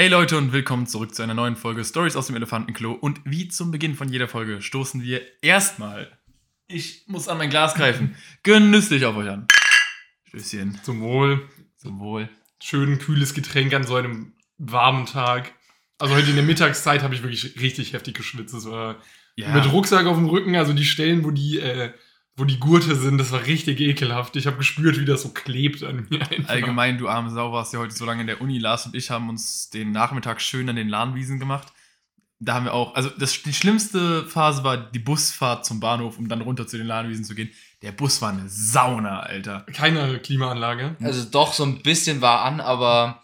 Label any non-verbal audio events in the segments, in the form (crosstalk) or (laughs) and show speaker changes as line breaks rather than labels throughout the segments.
Hey Leute und willkommen zurück zu einer neuen Folge Stories aus dem Elefantenklo. Und wie zum Beginn von jeder Folge stoßen wir erstmal, ich muss an mein Glas greifen, (laughs) genüsslich auf euch an. Stößchen.
Zum Wohl.
Zum Wohl.
Schön kühles Getränk an so einem warmen Tag. Also heute in der Mittagszeit habe ich wirklich richtig heftig geschwitzt. Das war
Ja.
mit Rucksack auf dem Rücken, also die Stellen, wo die, äh, wo die Gurte sind, das war richtig ekelhaft. Ich habe gespürt, wie das so klebt an mir. einfach.
Allgemein, du arme Sau, warst ja heute so lange in der Uni. Lars und ich haben uns den Nachmittag schön an den Lahnwiesen gemacht. Da haben wir auch, also das, die schlimmste Phase war die Busfahrt zum Bahnhof, um dann runter zu den Lahnwiesen zu gehen. Der Bus war eine Sauna, Alter.
Keine Klimaanlage.
Also doch, so ein bisschen war an, aber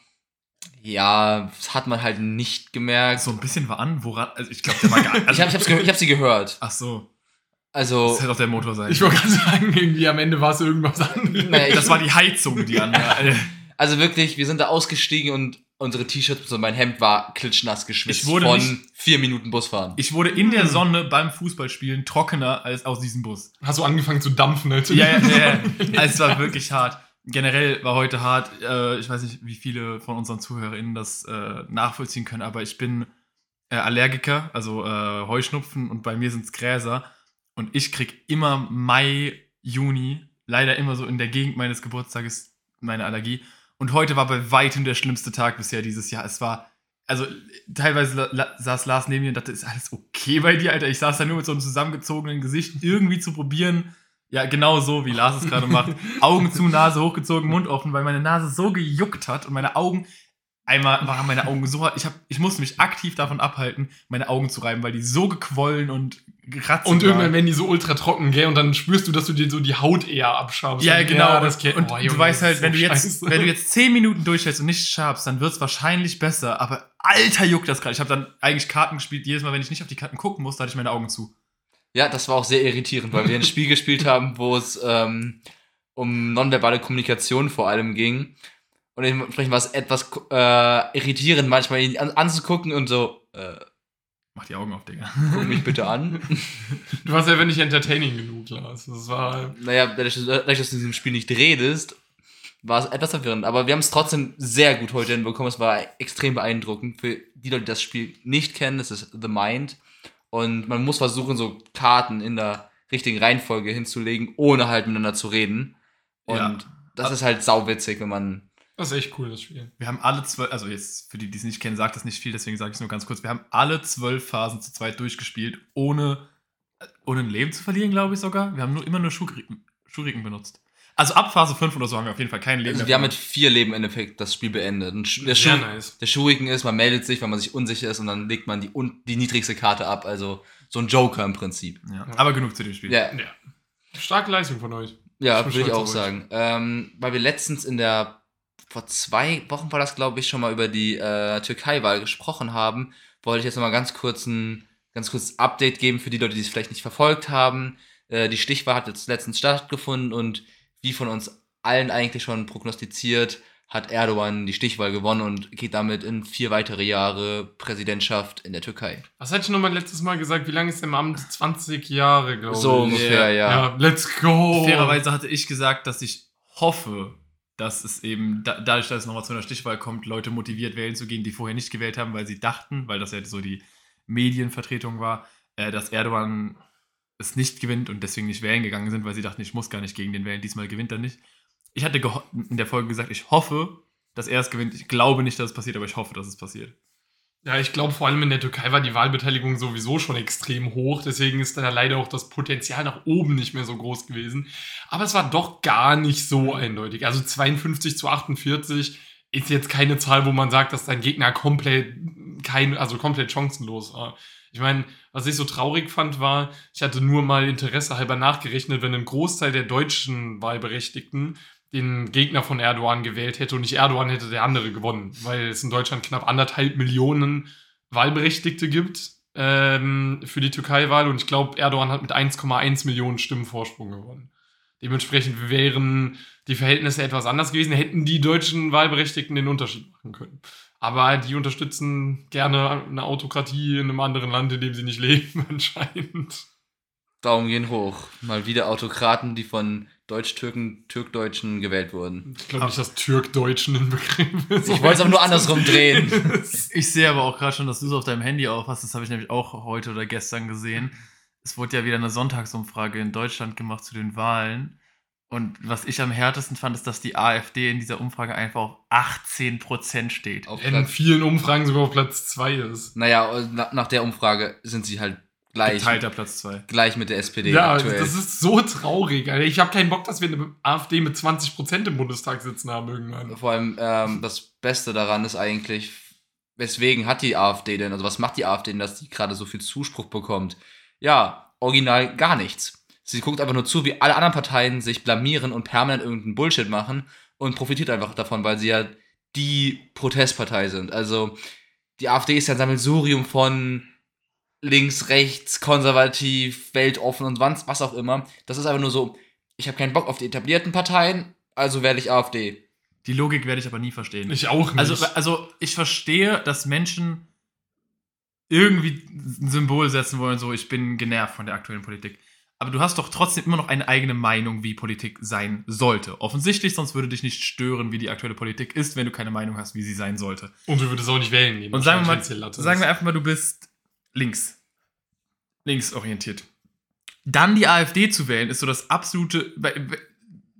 ja, das hat man halt nicht gemerkt.
So ein bisschen war an, woran, also ich glaube, der war gar (laughs) also,
ich habe ich hab's ich hab sie gehört.
Ach so,
Also,
das hätte auch der Motor sein.
Ich wollte gerade sagen, irgendwie am Ende war es irgendwas (laughs) anderes.
naja,
das war die Heizung, die an (laughs)
also wirklich, wir sind da ausgestiegen und unsere T-Shirts und mein Hemd war klitschnass geschwitzt
Ich wurde
von
nicht-
vier Minuten Busfahren.
Ich wurde in der Sonne beim Fußballspielen trockener als aus diesem Bus.
Hast du angefangen zu dampfen, als
Ja, (laughs) ja, ja. Also, es war wirklich hart. Generell war heute hart. Äh, ich weiß nicht, wie viele von unseren ZuhörerInnen das äh, nachvollziehen können, aber ich bin äh, Allergiker, also Heuschnupfen und bei mir sind es Gräser. Und ich krieg immer Mai, Juni, leider immer so in der Gegend meines Geburtstages meine Allergie. Und heute war bei weitem der schlimmste Tag bisher dieses Jahr. Es war, also teilweise la- la- saß Lars neben mir und dachte, ist alles okay bei dir, Alter? Ich saß da nur mit so einem zusammengezogenen Gesicht, irgendwie zu probieren. Ja, genau so, wie Lars es gerade macht. (laughs) Augen zu, Nase hochgezogen, Mund offen, weil meine Nase so gejuckt hat und meine Augen, einmal waren meine Augen so, ich, hab, ich musste mich aktiv davon abhalten, meine Augen zu reiben, weil die so gequollen und geratzt
Und irgendwann
waren.
werden die so ultra trocken, gell? Und dann spürst du, dass du dir so die Haut eher abschabst.
Ja,
Und
genau.
das kennt-
und
oh,
du
Junge,
weißt
das
halt,
ist
wenn
so
du jetzt,
scheiße.
wenn du jetzt 10 Minuten durchhältst und nicht schabst, dann wird es wahrscheinlich besser. Aber alter juckt das gerade. Ich habe dann eigentlich Karten gespielt. Jedes Mal, wenn ich nicht auf die Karten gucken musste, hatte ich meine Augen zu.
Ja, das war auch sehr irritierend, weil wir ein Spiel (laughs) gespielt haben, wo es ähm, um nonverbale Kommunikation vor allem ging. Und dementsprechend war es etwas äh, irritierend, manchmal ihn an, anzugucken und so, äh,
Mach die Augen auf, Digga.
guck mich bitte an. (laughs)
Du warst einfach nicht entertaining genug, Lars. Das war.
naja, dadurch, dadurch, dass du in diesem Spiel nicht redest, war es etwas verwirrend. Aber wir haben es trotzdem sehr gut heute hinbekommen. Es war extrem beeindruckend. Für die Leute, die das Spiel nicht kennen, das ist The Mind. Und man muss versuchen, so Karten in der richtigen Reihenfolge hinzulegen, ohne halt miteinander zu reden. Und
Ja.
das ist halt sauwitzig, wenn man.
Das ist echt cool, das Spiel.
Wir haben alle zwölf, also jetzt für die, die es nicht kennen, sagt das nicht viel, deswegen sage ich es nur ganz kurz. Wir haben alle zwölf Phasen zu zweit durchgespielt, ohne, ohne ein Leben zu verlieren, glaube ich sogar. Wir haben nur immer nur Schuhriken, Schuhriken benutzt. Also ab Phase 5 oder so haben wir auf jeden Fall kein Leben
Also wir haben mit vier Leben im Endeffekt das Spiel beendet. Und der,
Sehr
Schuh,
nice.
der Schuhriken ist, man meldet sich, wenn man sich unsicher ist und dann legt man die, die niedrigste Karte ab. Also so ein Joker im Prinzip.
ja. Aber genug zu dem Spiel.
Ja,
Ja. Starke Leistung von euch.
Ja, würde ich auch sagen. Ähm, weil wir letztens in der, vor zwei Wochen war das, glaube ich, schon mal über die äh, Türkei-Wahl gesprochen haben, wollte ich jetzt nochmal ganz kurz ein ganz kurzes Update geben für die Leute, die es vielleicht nicht verfolgt haben. Äh, die Stichwahl hat jetzt letztens stattgefunden und wie von uns allen eigentlich schon prognostiziert, hat Erdogan die Stichwahl gewonnen und geht damit in vier weitere Jahre Präsidentschaft in der Türkei.
Was hatte ich nochmal letztes Mal gesagt? Wie lange ist der im Amt? 20 Jahre, glaube
So
ich.
ungefähr, ja.
Ja, let's go.
Fairerweise hatte ich gesagt, dass ich hoffe, dass es eben, da, dadurch, dass es nochmal zu einer Stichwahl kommt, Leute motiviert wählen zu gehen, die vorher nicht gewählt haben, weil sie dachten, weil das ja so die Medienvertretung war, äh, dass Erdogan es nicht gewinnt und deswegen nicht wählen gegangen sind, weil sie dachten, ich muss gar nicht gegen den wählen, diesmal gewinnt er nicht. Ich hatte in der Folge gesagt, ich hoffe, dass er es gewinnt. Ich glaube nicht, dass es passiert, aber ich hoffe, dass es passiert.
Ja, ich glaube, vor allem in der Türkei war die Wahlbeteiligung sowieso schon extrem hoch. Deswegen ist da leider auch das Potenzial nach oben nicht mehr so groß gewesen. Aber es war doch gar nicht so eindeutig. Also 52 zu 48 ist jetzt keine Zahl, wo man sagt, dass dein Gegner komplett kein, also komplett chancenlos war. Ich meine, was ich so traurig fand, war, ich hatte nur mal Interesse halber nachgerechnet, wenn ein Großteil der deutschen Wahlberechtigten den Gegner von Erdogan gewählt hätte und nicht Erdogan hätte der andere gewonnen, weil es in Deutschland knapp anderthalb Millionen Wahlberechtigte gibt ähm, für die Türkei-Wahl und ich glaube, Erdogan hat mit 1,1 Millionen Stimmen Vorsprung gewonnen. Dementsprechend wären die Verhältnisse etwas anders gewesen, hätten die deutschen Wahlberechtigten den Unterschied machen können. Aber die unterstützen gerne eine Autokratie in einem anderen Land, in dem sie nicht (laughs) leben, anscheinend.
Daumen gehen hoch. Mal wieder Autokraten, die von Deutsch-Türken, Türkdeutschen gewählt wurden.
Ich glaube nicht, dass Türkdeutschen ein Begriff ist.
Ich wollte es aber nur andersrum drehen. (laughs)
Ich sehe aber auch gerade schon, dass du es auf deinem Handy aufhast. Das habe ich nämlich auch heute oder gestern gesehen. Es wurde ja wieder eine Sonntagsumfrage in Deutschland gemacht zu den Wahlen. Und was ich am härtesten fand, ist, dass die AfD in dieser Umfrage einfach auf 18% steht.
Auf
In
Platz,
vielen Umfragen sogar auf Platz 2 ist.
naja, nach der Umfrage sind sie halt gleich,
Geteilter Platz 2.
gleich mit der SPD
Ja,
aktuell.
das ist so traurig. Alter. Ich habe keinen Bock, dass wir eine AfD mit 20% im Bundestag sitzen haben irgendwann.
Vor allem ähm, das Beste daran ist eigentlich, weswegen hat die AfD denn, also was macht die AfD denn, dass die gerade so viel Zuspruch bekommt? Ja, original gar nichts. Sie guckt einfach nur zu, wie alle anderen Parteien sich blamieren und permanent irgendeinen Bullshit machen und profitiert einfach davon, weil sie ja die Protestpartei sind. Also die AfD ist ja ein Sammelsurium von links, rechts, konservativ, weltoffen und was, was auch immer. Das ist einfach nur so, ich habe keinen Bock auf die etablierten Parteien, also wähle ich AfD.
Die Logik werde ich aber nie verstehen.
Ich auch nicht.
Also, also ich verstehe, dass Menschen irgendwie ein Symbol setzen wollen, so ich bin genervt von der aktuellen Politik. Aber du hast doch trotzdem immer noch eine eigene Meinung, wie Politik sein sollte. Offensichtlich, sonst würde dich nicht stören, wie die aktuelle Politik ist, wenn du keine Meinung hast, wie sie sein sollte.
und du würdest auch nicht wählen gehen.
Und sagen wir mal, sagen wir einfach mal, du bist links. Linksorientiert. Dann die AfD zu wählen, ist so das absolute.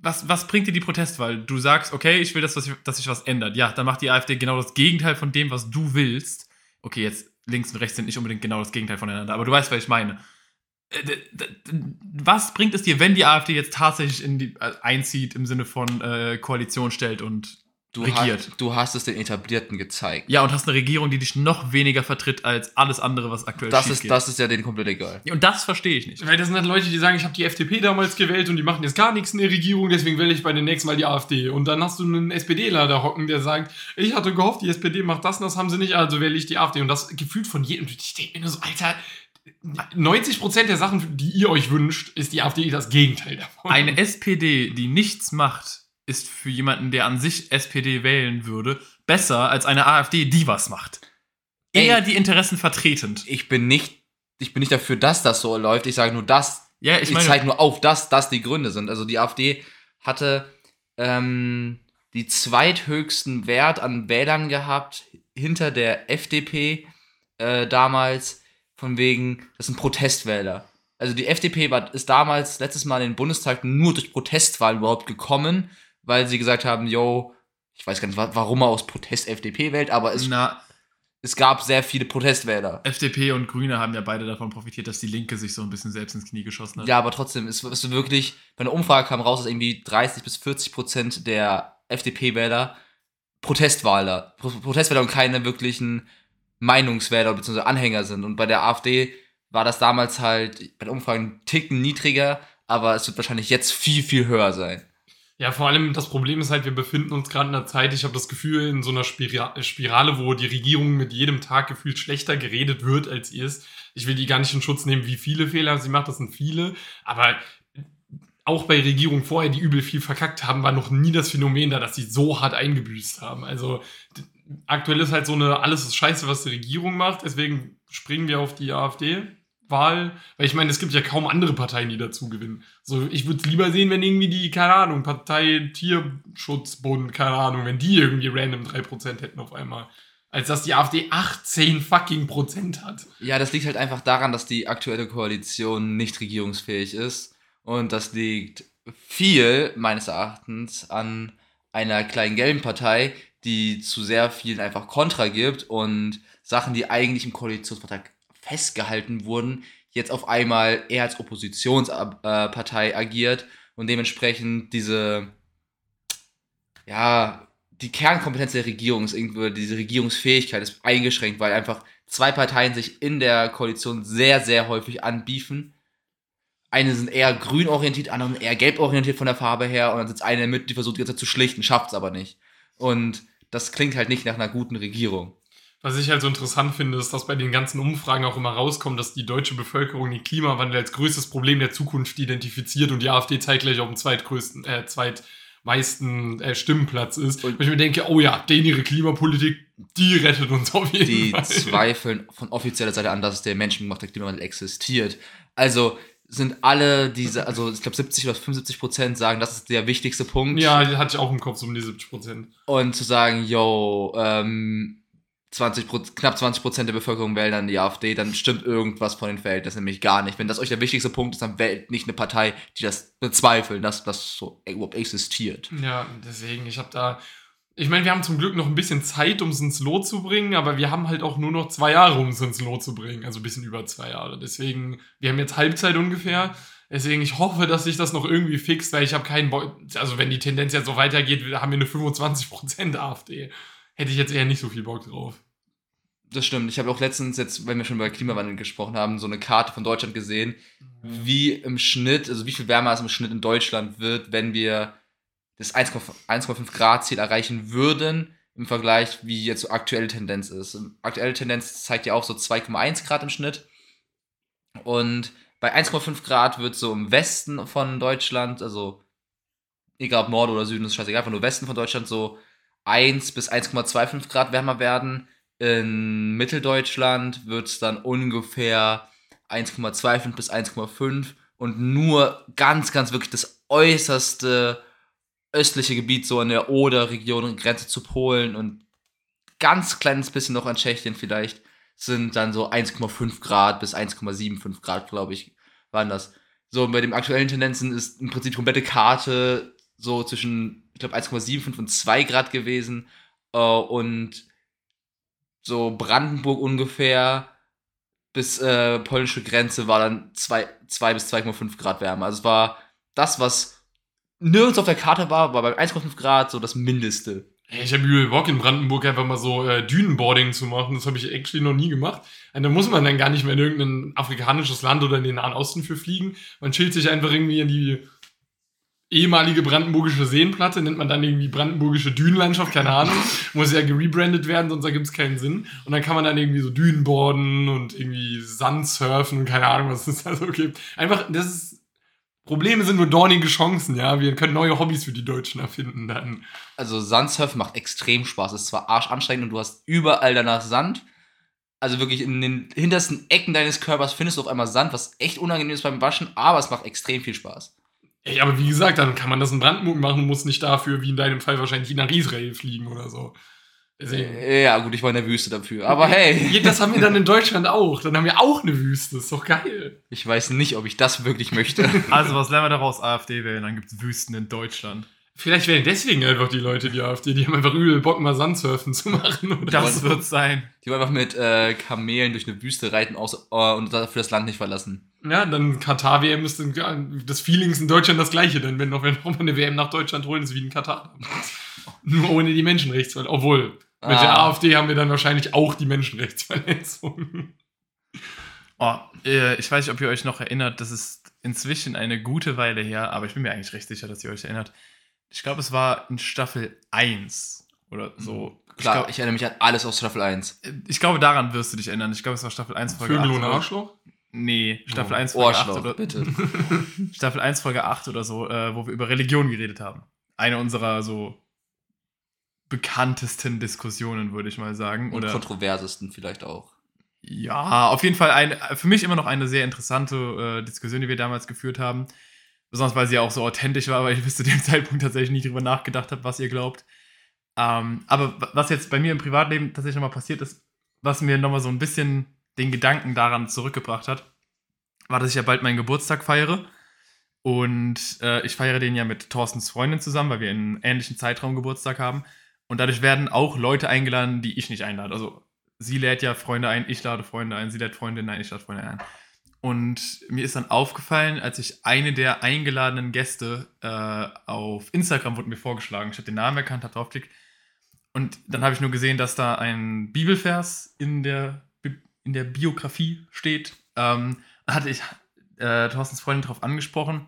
Was, was bringt dir die Protestwahl? Du sagst, okay, ich will, dass, dass, sich- dass sich was ändert. Ja, dann macht die AfD genau das Gegenteil von dem, was du willst. Okay, jetzt links und rechts sind nicht unbedingt genau das Gegenteil voneinander, aber du weißt, was ich meine. Äh, Was bringt es dir, wenn die AfD jetzt tatsächlich die, äh, einzieht im Sinne von äh, Koalition stellt und
Du,
regiert?
Hast, du hast es den Etablierten gezeigt.
Ja, und hast eine Regierung, die dich noch weniger vertritt als alles andere, was aktuell
Das ist,
geht.
das ist ja denen komplett egal.
Ja, und das verstehe ich nicht.
Weil das sind halt Leute, die sagen, ich habe die FDP damals gewählt und die machen jetzt gar nichts in der Regierung, deswegen wähle ich bei den nächsten Mal die AfD. Und dann hast du einen SPDler da hocken, der sagt, ich hatte gehofft, die SPD macht das und das haben sie nicht, also wähle ich die AfD. Und das gefühlt von jedem. Ich denke mir nur so, Alter, 90% der Sachen, die ihr euch wünscht, ist die AfD das Gegenteil davon.
Eine SPD, die nichts macht, ist für jemanden, der an sich SPD wählen würde, besser als eine AfD, die was macht. Eher
Ey.
die Interessen vertretend.
Ich bin nicht, ich bin nicht dafür, dass das so läuft. Ich sage nur, dass
Ja,
ich,
ich
zeige nur auf, dass das die Gründe sind. Also die AfD hatte ähm, die zweithöchsten Wert an Wählern gehabt hinter der FDP äh, damals, von wegen, das sind Protestwähler. Also die FDP war, ist damals letztes Mal in den Bundestag nur durch Protestwahlen überhaupt gekommen, weil sie gesagt haben, yo, ich weiß gar nicht, wa- warum er aus Protest FDP wählt, aber es,
na,
es gab sehr viele Protestwähler.
FDP und Grüne haben ja beide davon profitiert, dass die Linke sich so ein bisschen selbst ins Knie geschossen hat.
Ja, aber trotzdem, es ist wirklich, bei einer Umfrage kam raus, dass irgendwie 30 bis 40 Prozent der FDP-Wähler Protestwahler, Pro Protestwähler und keine wirklichen Meinungswähler bzw. Anhänger sind. Und bei der AfD war das damals halt bei den Umfragen einen Ticken niedriger, aber es wird wahrscheinlich jetzt viel, viel höher sein.
Ja, vor allem das Problem ist halt, wir befinden uns gerade in einer Zeit, ich habe das Gefühl, in so einer Spira Spirale, wo die Regierung mit jedem Tag gefühlt schlechter geredet wird, als ihr ist. Ich will die gar nicht in Schutz nehmen, wie viele Fehler sie macht, das sind viele. Aber auch bei Regierungen vorher, die übel viel verkackt haben, war noch nie das Phänomen da, dass sie so hart eingebüßt haben. Also aktuell ist halt so eine, alles ist scheiße, was die Regierung macht, deswegen springen wir auf die AfD. Wahl, weil ich meine, es gibt ja kaum andere Parteien, die dazu gewinnen. So, ich würde es lieber sehen, wenn irgendwie die, keine Ahnung, Partei Tierschutzbund, keine Ahnung, wenn die irgendwie random 3% hätten auf einmal. Als dass die AfD 18 fucking Prozent hat.
Ja, das liegt halt einfach daran, dass die aktuelle Koalition nicht regierungsfähig ist. Und das liegt viel, meines Erachtens, an einer kleinen gelben Partei, die zu sehr vielen einfach Kontra gibt und Sachen, die eigentlich im Koalitionsvertrag festgehalten wurden, jetzt auf einmal eher als Oppositionspartei agiert und dementsprechend diese, ja, die Kernkompetenz der Regierung ist irgendwo, diese Regierungsfähigkeit ist eingeschränkt, weil einfach zwei Parteien sich in der Koalition sehr, sehr häufig anbiefen. Eine sind eher grün orientiert, andere sind eher gelb orientiert von der Farbe her und dann sitzt eine mit, die versucht die ganze Zeit zu schlichten, schafft es aber nicht. Und das klingt halt nicht nach einer guten Regierung.
Was ich halt so interessant finde, ist, dass bei den ganzen Umfragen auch immer rauskommt, dass die deutsche Bevölkerung den Klimawandel als größtes Problem der Zukunft identifiziert und die AfD zeitgleich auf dem zweitgrößten, äh, zweitmeisten äh, Stimmenplatz ist. Und ich mir denke, oh ja, denen ihre Klimapolitik, die rettet uns auf jeden
Die
Fall.
zweifeln von offizieller Seite an, dass der menschengemachte Klimawandel existiert. Also, sind alle diese, also ich glaube 70 oder 75 Prozent sagen, das ist der wichtigste Punkt.
Ja, die hatte ich auch im Kopf, so um die 70 Prozent.
Und zu sagen, yo, ähm, 20, Pro- knapp 20 Prozent der Bevölkerung wählen dann die AfD, dann stimmt irgendwas von den Verhältnissen nämlich gar nicht. Wenn das euch der wichtigste Punkt ist, dann wählt nicht eine Partei, die das bezweifeln, dass das so überhaupt existiert.
Ja, deswegen, ich habe da. Ich meine, wir haben zum Glück noch ein bisschen Zeit, um es ins Lot zu bringen, aber wir haben halt auch nur noch zwei Jahre, um es ins Lot zu bringen. Also ein bisschen über zwei Jahre. Deswegen, wir haben jetzt Halbzeit ungefähr. Deswegen, ich hoffe, dass sich das noch irgendwie fixt, weil ich habe keinen Bock. Also, wenn die Tendenz jetzt so weitergeht, haben wir eine 25% (laughs) AfD. Hätte ich jetzt eher nicht so viel Bock drauf.
Das stimmt. Ich habe auch letztens, jetzt, wenn wir schon über Klimawandel gesprochen haben, so eine Karte von Deutschland gesehen, wie im Schnitt, also wie viel wärmer es im Schnitt in Deutschland wird, wenn wir das 1,5 1,5 Grad Ziel erreichen würden, im Vergleich, wie jetzt so aktuelle Tendenz ist. Aktuelle Tendenz zeigt ja auch so 2,1 Grad im Schnitt. Und bei 1,5 Grad wird so im Westen von Deutschland, also egal ob Nord oder Süden, ist scheißegal, einfach nur Westen von Deutschland so 1 bis 1,25 Grad wärmer werden. In Mitteldeutschland wird es dann ungefähr 1,25 bis 1,5 und nur ganz, ganz wirklich das äußerste östliche Gebiet, so in der Oder-Region, Grenze zu Polen und ganz kleines bisschen noch an Tschechien vielleicht, sind dann so 1,5 Grad bis 1,75 Grad, glaube ich, waren das. So, bei den aktuellen Tendenzen ist im Prinzip die komplette Karte so zwischen, ich glaube, 1,75 und 2 Grad gewesen. Äh, und so Brandenburg ungefähr bis äh, polnische Grenze war dann 2, 2 bis 2,5 Grad wärmer. Also es war das, was nirgends auf der Karte war, war bei 1,5 Grad so das Mindeste.
Ich habe übel Bock in Brandenburg einfach mal so äh, Dünenboarding zu machen. Das habe ich actually noch nie gemacht. Und da muss man dann gar nicht mehr in irgendein afrikanisches Land oder in den Nahen Osten für fliegen. Man chillt sich einfach irgendwie in die ehemalige brandenburgische Seenplatte, nennt man dann irgendwie brandenburgische Dünenlandschaft, keine Ahnung. (laughs) Muss ja gerebrandet werden, sonst ergibt es keinen Sinn. Und dann kann man dann irgendwie so Dünenboarden und irgendwie Sandsurfen und keine Ahnung, was es da so gibt. Einfach, das ist. Probleme sind nur dornige Chancen, ja. Wir können neue Hobbys für die Deutschen erfinden dann.
Also Sandsurfen macht extrem Spaß. Es ist zwar arschanstrengend und du hast überall danach Sand. Also wirklich in den hintersten Ecken deines Körpers findest du auf einmal Sand, was echt unangenehm ist beim Waschen, aber es macht extrem viel Spaß.
Ey, aber wie gesagt, dann kann man das in Brandenburg machen und muss nicht dafür, wie in deinem Fall wahrscheinlich nach Israel fliegen oder so. Deswegen.
Ja, gut, ich war in der Wüste dafür. Aber hey,
Das haben wir dann in (laughs) Deutschland auch. Dann haben wir auch eine Wüste. Ist doch geil.
ich weiß nicht, ob ich das wirklich möchte.
Also, was lernen wir daraus? AfD wählen, dann gibt es Wüsten in Deutschland.
Vielleicht wählen deswegen einfach die Leute die AfD. Die haben einfach übel Bock, mal Sandsurfen zu machen. Oder?
Das wird sein.
Die wollen einfach mit äh, Kamelen durch eine Wüste reiten aus, äh, und dafür das Land nicht verlassen.
Ja, dann Katar-WM ist dann, ja, das Feelings in Deutschland das gleiche. Denn wenn noch wir noch mal eine WM nach Deutschland holen, ist wie in Katar. (laughs) Nur ohne die Menschenrechtsverletzung. Obwohl, mit der
Ah.
AfD haben wir dann wahrscheinlich auch die Menschenrechtsverletzung. (laughs)
Oh, äh, ich weiß nicht, ob ihr euch noch erinnert, das ist inzwischen eine gute Weile her, aber ich bin mir eigentlich recht sicher, dass ihr euch erinnert. Ich glaube, es war in Staffel 1 oder so.
Klar,
ich, glaub,
ich erinnere mich an alles aus Staffel 1.
ich glaube, daran wirst du dich erinnern. Ich glaube, es war Staffel 1, Folge
Vögel
8.
und
oder-
Arschloch?
Nee, Staffel
Oh,
1, Folge 8
Ohrschloch,
oder,
bitte. (laughs)
Staffel 1, Folge 8 oder so, äh, wo wir über Religion geredet haben. Eine unserer so bekanntesten Diskussionen, würde ich mal sagen.
Und
Oder
kontroversesten vielleicht auch.
Ja, auf jeden Fall ein, für mich immer noch eine sehr interessante äh, Diskussion, die wir damals geführt haben. Besonders weil sie ja auch so authentisch war, (laughs) weil ich bis zu dem Zeitpunkt tatsächlich nie drüber nachgedacht habe, was ihr glaubt. Ähm, aber wa- was jetzt bei mir im Privatleben tatsächlich nochmal passiert ist, was mir nochmal so ein bisschen den Gedanken daran zurückgebracht hat, war, dass ich ja bald meinen Geburtstag feiere. Und äh, ich feiere den ja mit Thorstens Freundin zusammen, weil wir in einem ähnlichen Zeitraum Geburtstag haben. Und dadurch werden auch Leute eingeladen, die ich nicht einlade. Also sie lädt ja Freunde ein, ich lade Freunde ein, sie lädt Freundinnen ein, ich lade Freunde ein. Und mir ist dann aufgefallen, als ich eine der eingeladenen Gäste äh, auf Instagram wurde mir vorgeschlagen, ich habe den Namen erkannt, habe draufgeklickt. Und dann habe ich nur gesehen, dass da ein Bibelvers in der, in der Biografie steht. Ähm, hatte ich äh, Thorstens Freundin darauf angesprochen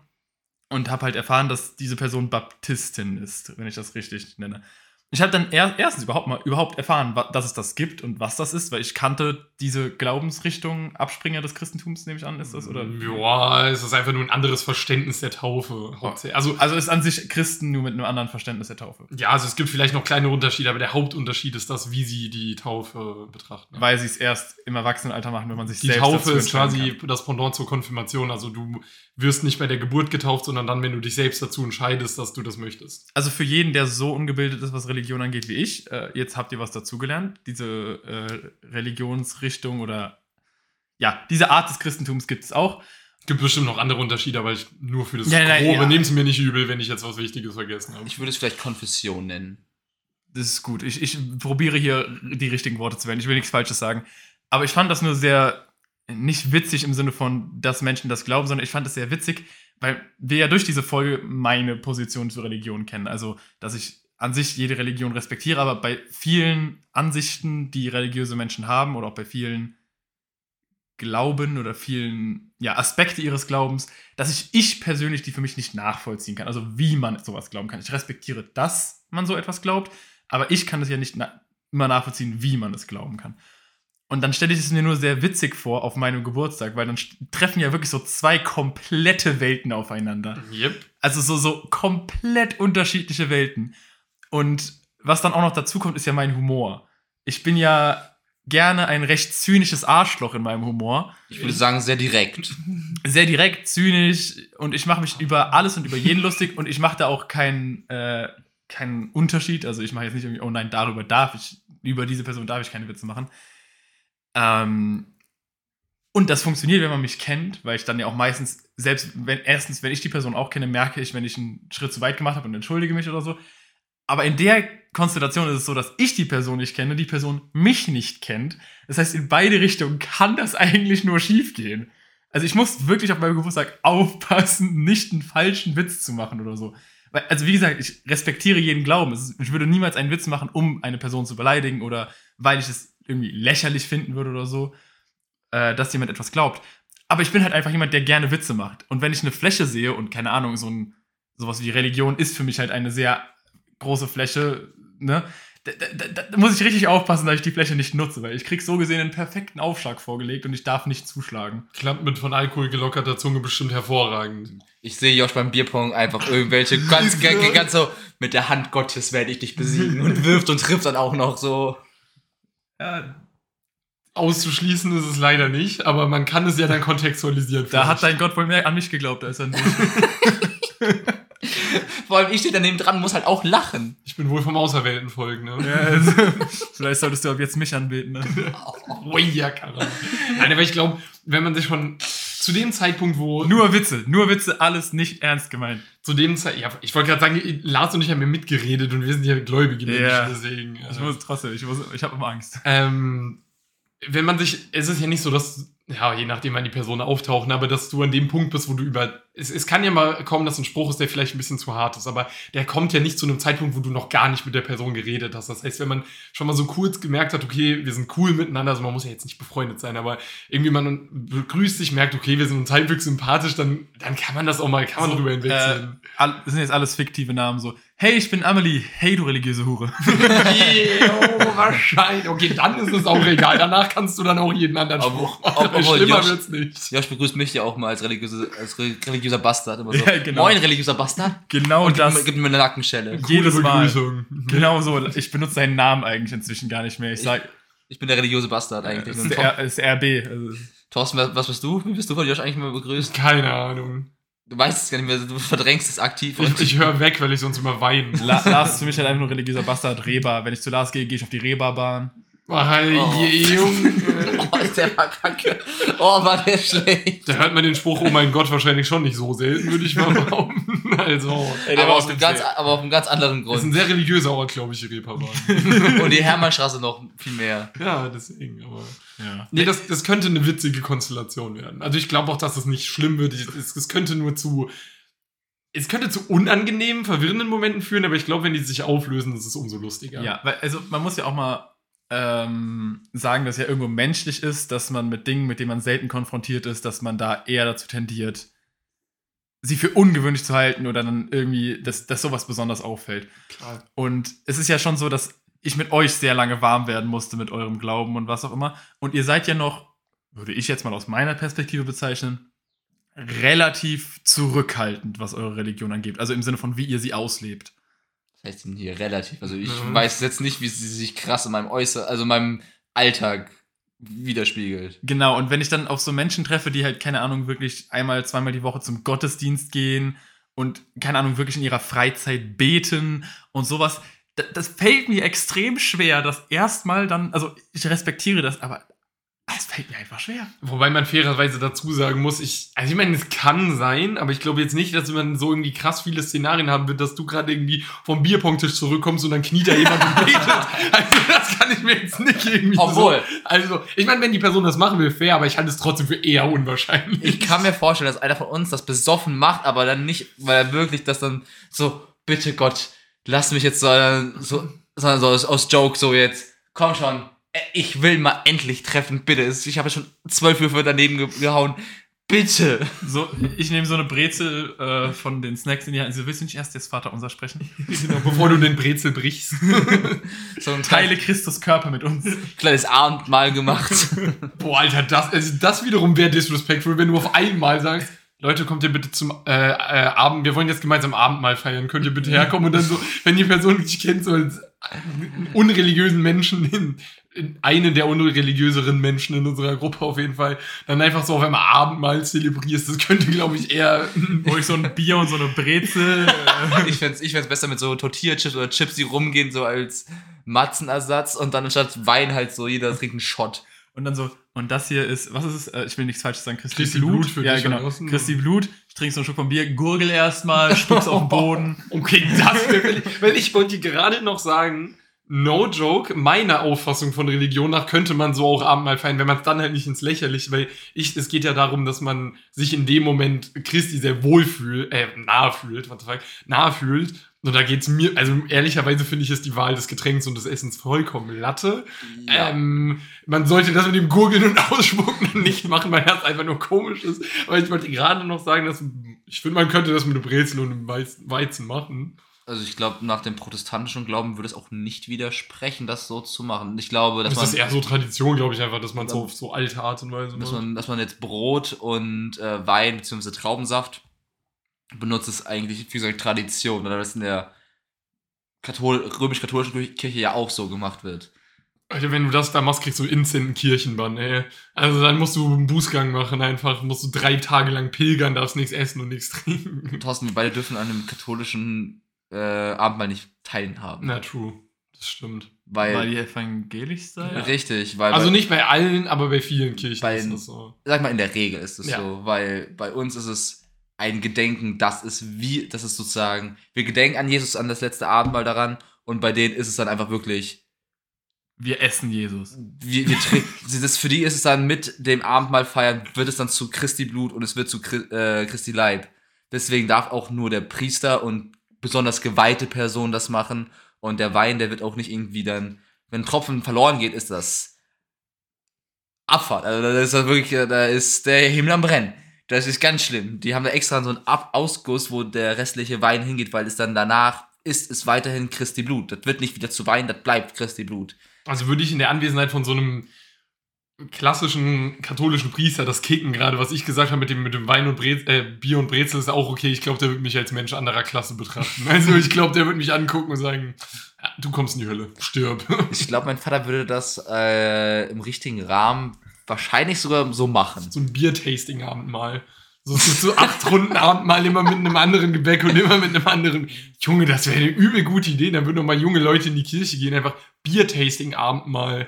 und habe halt erfahren, dass diese Person Baptistin ist, wenn ich das richtig nenne. Ich habe dann er, erstens überhaupt mal überhaupt erfahren, dass es das gibt und was das ist, weil ich kannte diese Glaubensrichtung, Abspringer des Christentums, nehme ich an, ist das? Oder?
Ja, es ist einfach nur ein anderes Verständnis der Taufe. Also,
Also ist an sich Christen nur mit einem anderen Verständnis der Taufe.
ja, also es gibt vielleicht noch kleine Unterschiede, aber der Hauptunterschied ist das, wie sie die Taufe betrachten.
Weil sie es erst im Erwachsenenalter machen, wenn man sich
die
selbst
Taufe
dazu
ist quasi das Pendant zur Konfirmation. Also du wirst nicht bei der Geburt getauft, sondern dann, wenn du dich selbst dazu entscheidest, dass du das möchtest.
also für jeden, der so ungebildet ist, was Religion angeht wie ich, äh, jetzt habt ihr was dazugelernt. Diese äh, Religionsrichtung oder ja, diese Art des Christentums gibt es auch.
Gibt bestimmt noch andere Unterschiede, aber ich nur für das
Ja,
Grobe
ja.
nehmt es mir nicht übel, wenn ich jetzt was Wichtiges vergessen habe.
Ich würde es vielleicht Konfession nennen.
Das ist gut. Ich, ich probiere hier die richtigen Worte zu wählen. Ich will nichts Falsches sagen. Aber ich fand das nur sehr nicht witzig im Sinne von, dass Menschen das glauben, sondern ich fand es sehr witzig, weil wir ja durch diese Folge meine Position zur Religion kennen. Also, dass ich an sich jede Religion respektiere, aber bei vielen Ansichten, die religiöse Menschen haben oder auch bei vielen Glauben oder vielen ja, Aspekte ihres Glaubens, dass ich, ich persönlich die für mich nicht nachvollziehen kann. Also wie man sowas glauben kann. Ich respektiere, dass man so etwas glaubt, aber ich kann es ja nicht na immer nachvollziehen, wie man es glauben kann. Und dann stelle ich es mir nur sehr witzig vor auf meinem Geburtstag, weil dann treffen ja wirklich so zwei komplette Welten aufeinander.
Yep.
Also so, so komplett unterschiedliche Welten. Und was dann auch noch dazu kommt, ist ja mein Humor. Ich bin ja gerne ein recht zynisches Arschloch in meinem Humor.
Ich würde sagen, sehr direkt. (laughs)
Sehr direkt, zynisch und ich mache mich über alles und über jeden lustig und ich mache da auch keinen äh, keinen Unterschied. Also ich mache jetzt nicht irgendwie, oh nein, darüber darf ich, über diese Person darf ich keine Witze machen. Ähm, und das funktioniert, wenn man mich kennt, weil ich dann ja auch meistens, selbst wenn, erstens, wenn ich die Person auch kenne, merke ich, wenn ich einen Schritt zu weit gemacht habe und entschuldige mich oder so. Aber in der Konstellation ist es so, dass ich die Person nicht kenne, die Person mich nicht kennt. Das heißt, in beide Richtungen kann das (laughs) eigentlich nur schief gehen. Also ich muss wirklich auf meinem Geburtstag aufpassen, nicht einen falschen Witz zu machen oder so. Weil, also wie gesagt, ich respektiere jeden Glauben. Ist, ich würde niemals einen Witz machen, um eine Person zu beleidigen oder weil ich es irgendwie lächerlich finden würde oder so, äh, dass jemand etwas glaubt. Aber ich bin halt einfach jemand, der gerne Witze macht. Und wenn ich eine Fläche sehe und keine Ahnung, so ein sowas wie Religion ist für mich halt eine sehr große Fläche, ne? Da, da, da, da muss ich richtig aufpassen, dass ich die Fläche nicht nutze, weil ich krieg so gesehen einen perfekten Aufschlag vorgelegt und ich darf nicht zuschlagen.
Klappt mit von Alkohol gelockerter Zunge bestimmt hervorragend.
Ich sehe Josh beim Bierpong einfach irgendwelche ganz, ganz, ganz so mit der Hand Gottes werde ich dich besiegen und (laughs) wirft und trifft dann auch noch so.
Ja,
Auszuschließen ist es leider nicht, aber man kann es ja dann (laughs) kontextualisieren.
da hat
vielleicht.
dein Gott wohl mehr an mich geglaubt als an dich. (laughs) (laughs)
Vor allem ich stehe daneben dran und muss halt auch lachen.
ich bin wohl vom Auserwählten folgen, ne?
ja, also, (laughs) vielleicht solltest du ab jetzt mich anbeten. Ne?
Ui, (laughs) ja. Nein, aber ich glaube, wenn man sich schon zu dem Zeitpunkt, wo
Nur Witze, nur Witze, alles nicht ernst gemeint.
zu dem Zeitpunkt, ja, ich wollte gerade sagen, Lars und ich haben ja mitgeredet und wir sind ja gläubige Menschen,
Ja.
deswegen.
Ich
äh,
muss trotzdem, ich, muss, ich habe immer Angst.
Ähm, wenn man sich, es ist ja nicht so, dass, ja, je nachdem, wann die Personen auftauchen, aber dass du an dem Punkt bist, wo du über, es, es kann ja mal kommen, dass ein Spruch ist, der vielleicht ein bisschen zu hart ist, aber der kommt ja nicht zu einem Zeitpunkt, wo du noch gar nicht mit der Person geredet hast. Das heißt, wenn man schon mal so kurz gemerkt hat, okay, wir sind cool miteinander, also man muss ja jetzt nicht befreundet sein, aber irgendwie man begrüßt sich, merkt, okay, wir sind uns halbwegs sympathisch, dann, dann kann man das auch mal, kann man
So,
drüber hinwegsehen.
Äh, das sind jetzt alles fiktive Namen so. Hey, ich bin Amelie. Hey, du religiöse Hure. (laughs)
oh, wahrscheinlich. Okay, dann ist es auch egal. Danach kannst du dann auch jeden anderen Spruch machen.
Obwohl
Schlimmer
Josh-
wird's nicht.
Josh begrüßt mich ja auch mal als, religiöse, als re religiöser Bastard. Immer so,
Ja, genau.
Moin, religiöser Bastard.
Genau
Und
das.
gibt, gibt mir eine Nackenschelle.
Jedes Mal.
Begrüßung.
Genau so. Ich benutze seinen Namen eigentlich inzwischen gar nicht mehr. Ich sag,
Ich bin der religiöse Bastard eigentlich.
es
Und
ist, R, ist RB. Also,
Thorsten, was, bist du? Wie bist du von Josh eigentlich mal begrüßt?
Keine Ahnung.
Du weißt es gar nicht mehr, du verdrängst es aktiv.
Ich,
Und
ich höre weg, weil ich sonst immer weine. (laughs)
La, Lars ist für mich halt einfach nur religiöser Bastard. Reba. Wenn ich zu Lars gehe, gehe ich auf die Reba-Bahn.
Oh.
Junge.
oh, ist (laughs) der war kacke. Oh, war der schlecht.
Da hört man den Spruch, oh mein Gott, wahrscheinlich schon nicht so selten, würde ich mal behaupten. (laughs) Also,
Ey, der
Aber
war
auf,
auf
einem
dem
ganz, aber auf einem ganz anderen
ist ein
Grund.
sehr religiöser Ort, glaube ich, die Reeperbahn. (laughs)
Und die Hermannstraße noch viel mehr.
ja, deswegen, aber.
Ja.
Nee, das, das könnte eine witzige Konstellation werden. Also ich glaube auch, dass es nicht schlimm wird. Es, es könnte nur zu. Es könnte zu unangenehmen, verwirrenden Momenten führen, aber ich glaube, wenn die sich auflösen, ist es umso lustiger.
Ja, weil, also man muss ja auch mal ähm, sagen, dass ja irgendwo menschlich ist, dass man mit Dingen, mit denen man selten konfrontiert ist, dass man da eher dazu tendiert, sie für ungewöhnlich zu halten oder dann irgendwie, dass, dass sowas besonders auffällt.
Klar.
Und es ist ja schon so, dass ich mit euch sehr lange warm werden musste mit eurem Glauben und was auch immer. Und ihr seid ja noch, würde ich jetzt mal aus meiner Perspektive bezeichnen, relativ zurückhaltend, was eure Religion angeht. Also im Sinne von, wie ihr sie auslebt.
Das heißt hier relativ. Also ich
Mhm.
weiß jetzt nicht, wie sie sich krass in meinem Äußer, also in meinem Alltag widerspiegelt.
Genau, und wenn ich dann auf so Menschen treffe, die halt, keine Ahnung, wirklich einmal, zweimal die Woche zum Gottesdienst gehen und, keine Ahnung, wirklich in ihrer Freizeit beten und sowas, da- das fällt mir extrem schwer, das erstmal dann, also ich respektiere das, aber es fällt mir einfach schwer.
Wobei man fairerweise dazu sagen muss, ich, also ich meine, es kann sein, aber ich glaube jetzt nicht, dass man so irgendwie krass viele Szenarien haben wird, dass du gerade irgendwie vom Bierpongtisch zurückkommst und dann kniet da jemand und betet. (laughs) Also das kann ich mir jetzt nicht irgendwie
Obwohl.
so. Also, ich meine, wenn die Person das machen will, fair, aber ich halte es trotzdem für eher unwahrscheinlich.
Ich kann mir vorstellen, dass einer von uns das besoffen macht, aber dann nicht, weil er wirklich das dann so, bitte Gott, lass mich jetzt so, so, sondern so aus, Joke so jetzt, komm schon, ich will mal endlich treffen, bitte. Ich habe schon zwölf Würfe daneben ge gehauen. Bitte.
So, ich nehme so eine Brezel äh, von den Snacks in die Hand. Also, willst du nicht erst jetzt Vater unser sprechen? (laughs)
genau, bevor du den Brezel brichst. (laughs)
So ein
Teile Christus Körper mit uns.
kleines Abendmahl gemacht. (laughs)
Boah, Alter, das, also das wiederum wäre disrespectful, wenn du auf einmal sagst, Leute, kommt ihr bitte zum äh, äh, Abend, wir wollen jetzt gemeinsam Abendmahl feiern, könnt ihr bitte herkommen und dann so, wenn die Person dich kennt, so als unreligiösen Menschen hin, in einen der unreligiöseren Menschen in unserer Gruppe auf jeden Fall, dann einfach so auf einmal Abendmahl zelebrierst, das könnte, glaube ich, eher (laughs)
Wo ich so ein Bier und so eine Brezel. Äh,
ich fände ich fänd's besser mit so Tortilla-Chips oder Chips, die rumgehen, so als Matzenersatz und dann anstatt Wein halt so, jeder trinkt einen Shot.
Und dann so, und das hier ist, was ist es? Äh, Ich will nichts Falsches sagen. Christi,
Christi
Blut.
Blut für
ja,
dich
genau.
draußen.
Christi Blut. Ich trinke so einen Schluck vom Bier, gurgel erstmal, spuck's auf den (laughs) Boden.
Okay, das wäre wirklich. Weil ich wollte dir gerade noch sagen, no joke, meiner Auffassung von Religion nach könnte man so auch Abendmahl feiern, wenn man es dann halt nicht ins Lächerliche, weil ich, es geht ja darum, dass man sich in dem Moment Christi sehr wohl fühlt, äh, nahe fühlt, what the fuck, nahe fühlt. Und da geht's mir, also ehrlicherweise finde ich, ist die Wahl des Getränks und des Essens vollkommen Latte. Ähm, man sollte das mit dem Gurgeln und Ausspucken (laughs) nicht machen, weil das einfach nur komisch ist. Aber ich wollte gerade noch sagen, dass ich finde, man könnte das mit einem Brezel und einem Weizen, machen.
Also ich glaube, nach dem protestantischen Glauben würde es auch nicht widersprechen, das so zu machen. Ich glaube, dass
Das ist
man,
eher so Tradition, glaube ich, einfach, dass man so auf so alte Art und Weise
dass
macht.
man, dass man jetzt Brot und äh, Wein bzw. Traubensaft benutzt, ist eigentlich, wie gesagt, Tradition, oder das in der Kathol römisch-katholischen Kirche ja auch so gemacht wird.
Alter, wenn du das da machst, kriegst du instant einen Kirchenbann, ey. Also dann musst du einen Bußgang machen, einfach. Musst du drei Tage lang pilgern, darfst nichts essen und nichts (laughs) trinken.
Thorsten, wir beide dürfen an einem katholischen äh, Abendmahl nicht teilhaben.
Na, true. Das stimmt.
Weil,
Weil die evangelisch sein?
Ja.
richtig, weil
Also
bei,
nicht bei allen, aber bei vielen Kirchen
Bei-
ist das so.
sag mal, in der Regel ist es
Ja.
so, weil bei uns ist es ein Gedenken, das ist wie, das ist sozusagen, wir gedenken an Jesus, an das letzte Abendmahl daran und bei denen ist es dann einfach wirklich,
Wir essen Jesus.
wir, wir trinken, (laughs) das, für die ist es dann mit dem Abendmahl feiern, wird es dann zu Christi Blut und es wird zu äh, Christi Leib. Deswegen darf auch nur der Priester und besonders geweihte Personen das machen und der Wein, der wird auch nicht irgendwie dann, wenn ein Tropfen verloren geht, ist das Abfahrt. Also da ist das wirklich, da ist der Himmel am Brennen. Das ist ganz schlimm. Die haben da extra so einen Ab Ausguss, wo der restliche Wein hingeht, weil es dann danach ist, ist weiterhin Christi Blut. Das wird nicht wieder zu Wein, das bleibt Christi Blut.
Also würde ich in der Anwesenheit von so einem klassischen katholischen Priester das kicken, gerade was ich gesagt habe mit dem, mit dem Wein und Brez, äh, Bier und Brezel ist auch okay. Ich glaube, der wird mich als Mensch anderer Klasse betrachten. (laughs) Also ich glaube, der wird mich angucken und sagen, ja, du kommst in die Hölle, stirb.
Ich glaube, mein Vater würde das äh, im richtigen Rahmen wahrscheinlich sogar so machen.
so ein Bier-Tasting-Abendmahl. So, so, so acht Runden Abendmahl immer mit einem anderen Gebäck und immer mit einem anderen. Junge, das wäre eine übel gute Idee. Dann würden noch mal junge Leute in die Kirche gehen, einfach Bier-Tasting-Abendmahl.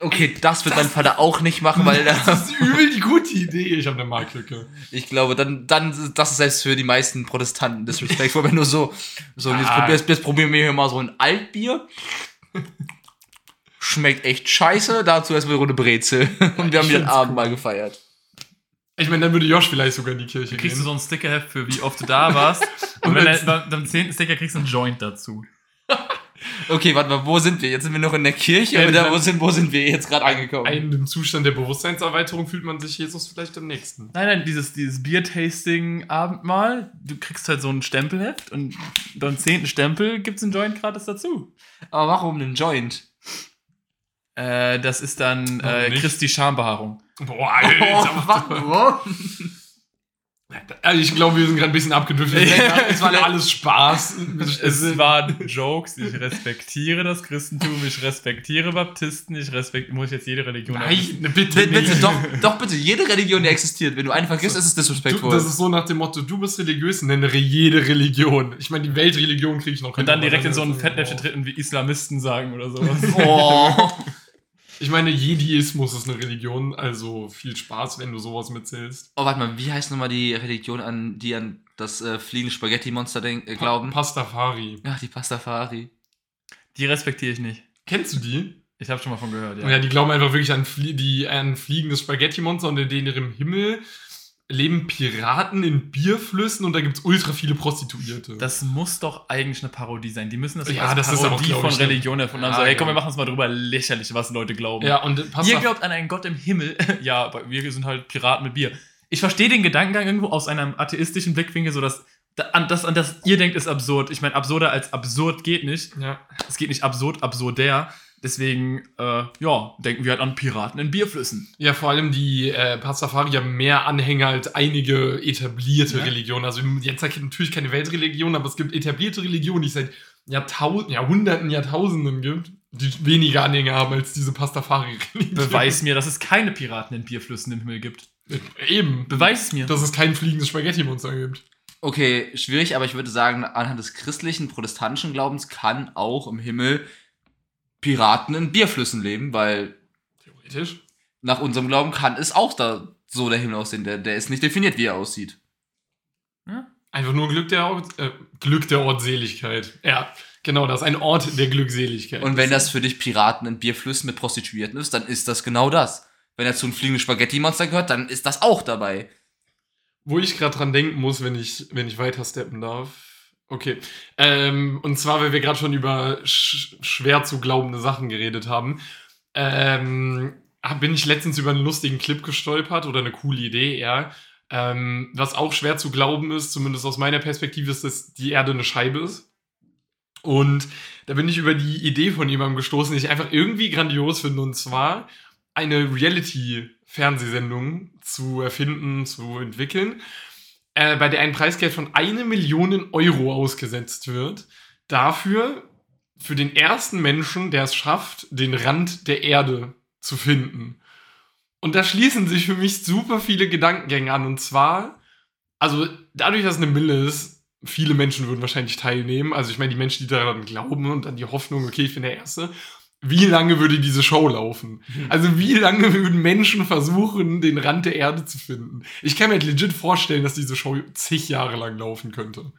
Okay, das wird mein Vater auch nicht machen, weil
Das
da,
ist übel die gute Idee. Ich habe eine Marklücke.
ich glaube, dann, dann, das ist selbst für die meisten Protestanten disrespectful, wenn du so, so, jetzt,
Ah.
probierst, jetzt probieren wir hier mal so ein Altbier. Schmeckt echt scheiße, dazu erstmal eine Runde Brezel. (laughs) Und wir haben
Ich
hier ein
find's
Abendmahl
cool.
gefeiert.
Ich meine, dann würde Josh vielleicht sogar in die Kirche
Kriegst du
gehen.
so ein Stickerheft für wie oft du da warst. (laughs) und wenn der, beim, zehnten Sticker kriegst du einen Joint dazu. (laughs)
Okay, warte mal, wo sind wir? Jetzt sind wir noch in der Kirche
Ja,
oder
dann-
wo sind, wo sind wir jetzt gerade angekommen?
Ein, Im Zustand der Bewusstseinserweiterung fühlt man sich Jesus vielleicht am nächsten.
Nein, nein, dieses, dieses Bier-Tasting-Abendmahl. Du kriegst halt so ein Stempelheft und beim zehnten Stempel gibt's einen Joint gratis dazu.
Aber warum einen Joint?
Äh, das ist dann äh? Christi Schambehaarung.
Boah, Alter.
warum?
Also ich glaube, wir sind gerade ein bisschen abgedriftet. Es war alles Spaß.
Es waren Jokes. Ich respektiere das Christentum, ich respektiere Baptisten, ich respektiere. Muss ich jetzt jede Religion
Nein, bitte,
Bitte, bitte,
nicht.
doch, doch bitte, jede Religion, die existiert. Wenn du einen vergisst, ist es
Du,
disrespectful.
das ist so nach dem Motto, du bist religiös, nenne jede Religion. Ich meine, die Weltreligion kriege ich noch
Und dann direkt in so ein
dann-
Fettnäpfchen treten, wie Islamisten sagen oder sowas.
oh. (laughs)
Ich meine, Jediismus ist eine Religion, also viel Spaß, wenn du sowas mitzählst.
oh, warte mal, wie heißt nochmal die Religion, an die an das äh, fliegende Spaghetti-Monster denk- äh, glauben?
Pastafari.
Ach, die Pastafari.
Die respektiere ich nicht.
Kennst du die?
Ich habe schon mal von gehört,
Ja.
ja.
die glauben einfach wirklich an, Flie die, an fliegendes Spaghetti-Monster und in ihrem Himmel leben Piraten in Bierflüssen und da gibt es ultra viele Prostituierte.
Das muss doch eigentlich eine Parodie sein. Die müssen das
Ja,
als
das ist auch,
Parodie
glaub
von
ich, ne?
Religion erfunden haben.
Ja,
So, hey, komm, wir machen uns mal drüber lächerlich, was Leute glauben.
ja, und
Ihr
Pastafari.
glaubt an einen Gott im Himmel. (laughs) ja, aber wir sind halt Piraten mit Bier. Ich verstehe den Gedankengang irgendwo aus einem atheistischen Blickwinkel, so dass da- an das, an das ihr denkt, ist absurd. Ich meine, absurder als absurd geht nicht.
Ja.
Es geht nicht absurd, absurder. Deswegen, äh, ja, denken wir halt an Piraten in Bierflüssen.
Ja, vor allem die äh, Pastafari haben mehr Anhänger als einige etablierte
Ja.
Religionen. Also jetzt natürlich keine Weltreligion, aber es gibt etablierte Religionen, die es seit Jahrtausenden, Jahrhunderten, Jahrtausenden gibt, die weniger Anhänger haben als diese Pastafari-Religion.
Beweis mir, dass es keine Piraten in Bierflüssen im Himmel gibt.
Eben.
Beweis es mir.
Dass es kein fliegendes Spaghetti-Monster gibt.
Okay, schwierig, aber ich würde sagen, anhand des christlichen, protestantischen Glaubens kann auch im Himmel Piraten in Bierflüssen leben, weil
Theoretisch.
nach unserem Glauben kann es auch da so der Himmel aussehen. Der, der ist nicht definiert, wie er aussieht.
Ja?
Einfach nur Glück der Ort, äh, Glück der Ortseligkeit. Ja, genau, das ist ein Ort der Glückseligkeit.
Und wenn das für dich Piraten in Bierflüssen mit Prostituierten ist, dann ist das genau das. Wenn er zu einem fliegenden Spaghetti-Monster gehört, dann ist das auch dabei.
Wo ich gerade dran denken muss, wenn ich, wenn ich weiter steppen darf. Okay. Ähm, und zwar, weil wir gerade schon über sch schwer zu glaubende Sachen geredet haben, ähm, bin ich letztens über einen lustigen Clip gestolpert oder eine coole Idee, ja. Ähm, was auch schwer zu glauben ist, zumindest aus meiner Perspektive, ist, dass die Erde eine Scheibe ist. Und da bin ich über die Idee von jemandem gestoßen, die ich einfach irgendwie grandios finde. Und zwar eine Reality-Fernsehsendung zu erfinden, zu entwickeln, äh, bei der ein Preisgeld von eine Million Euro ausgesetzt wird. Dafür, für den ersten Menschen, der es schafft, den Rand der Erde zu finden. Und da schließen sich für mich super viele Gedankengänge an. Und zwar, also dadurch, dass es eine Mille ist, viele Menschen würden wahrscheinlich teilnehmen. Also ich meine, die Menschen, die daran glauben und an die Hoffnung, okay, ich bin der Erste. Wie lange würde diese Show laufen? Also wie lange würden Menschen versuchen, den Rand der Erde zu finden? Ich kann mir halt legit vorstellen, dass diese Show zig Jahre lang laufen könnte.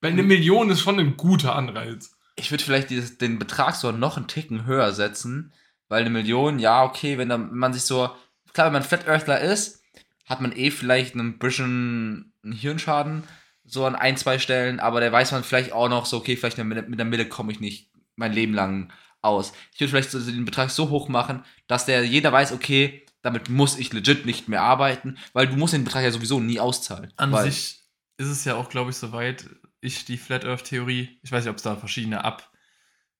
Weil eine Million ist schon ein guter Anreiz.
Ich würde vielleicht dieses, den Betrag so noch einen Ticken höher setzen, weil eine Million, ja, okay, wenn man sich so, klar, wenn man Flat Earthler ist, hat man eh vielleicht ein bisschen einen Hirnschaden, so an ein, zwei Stellen, aber da weiß man vielleicht auch noch so, okay, vielleicht mit, mit der Mitte komme ich nicht mein Leben lang aus. Ich würde vielleicht so den Betrag so hoch machen, dass der jeder weiß, okay, damit muss ich legit nicht mehr arbeiten, weil du musst den Betrag ja sowieso nie auszahlen.
An
weil,
sich ist es ja auch, glaube ich, soweit, ich die Flat Earth Theorie, ich weiß nicht, ob es da verschiedene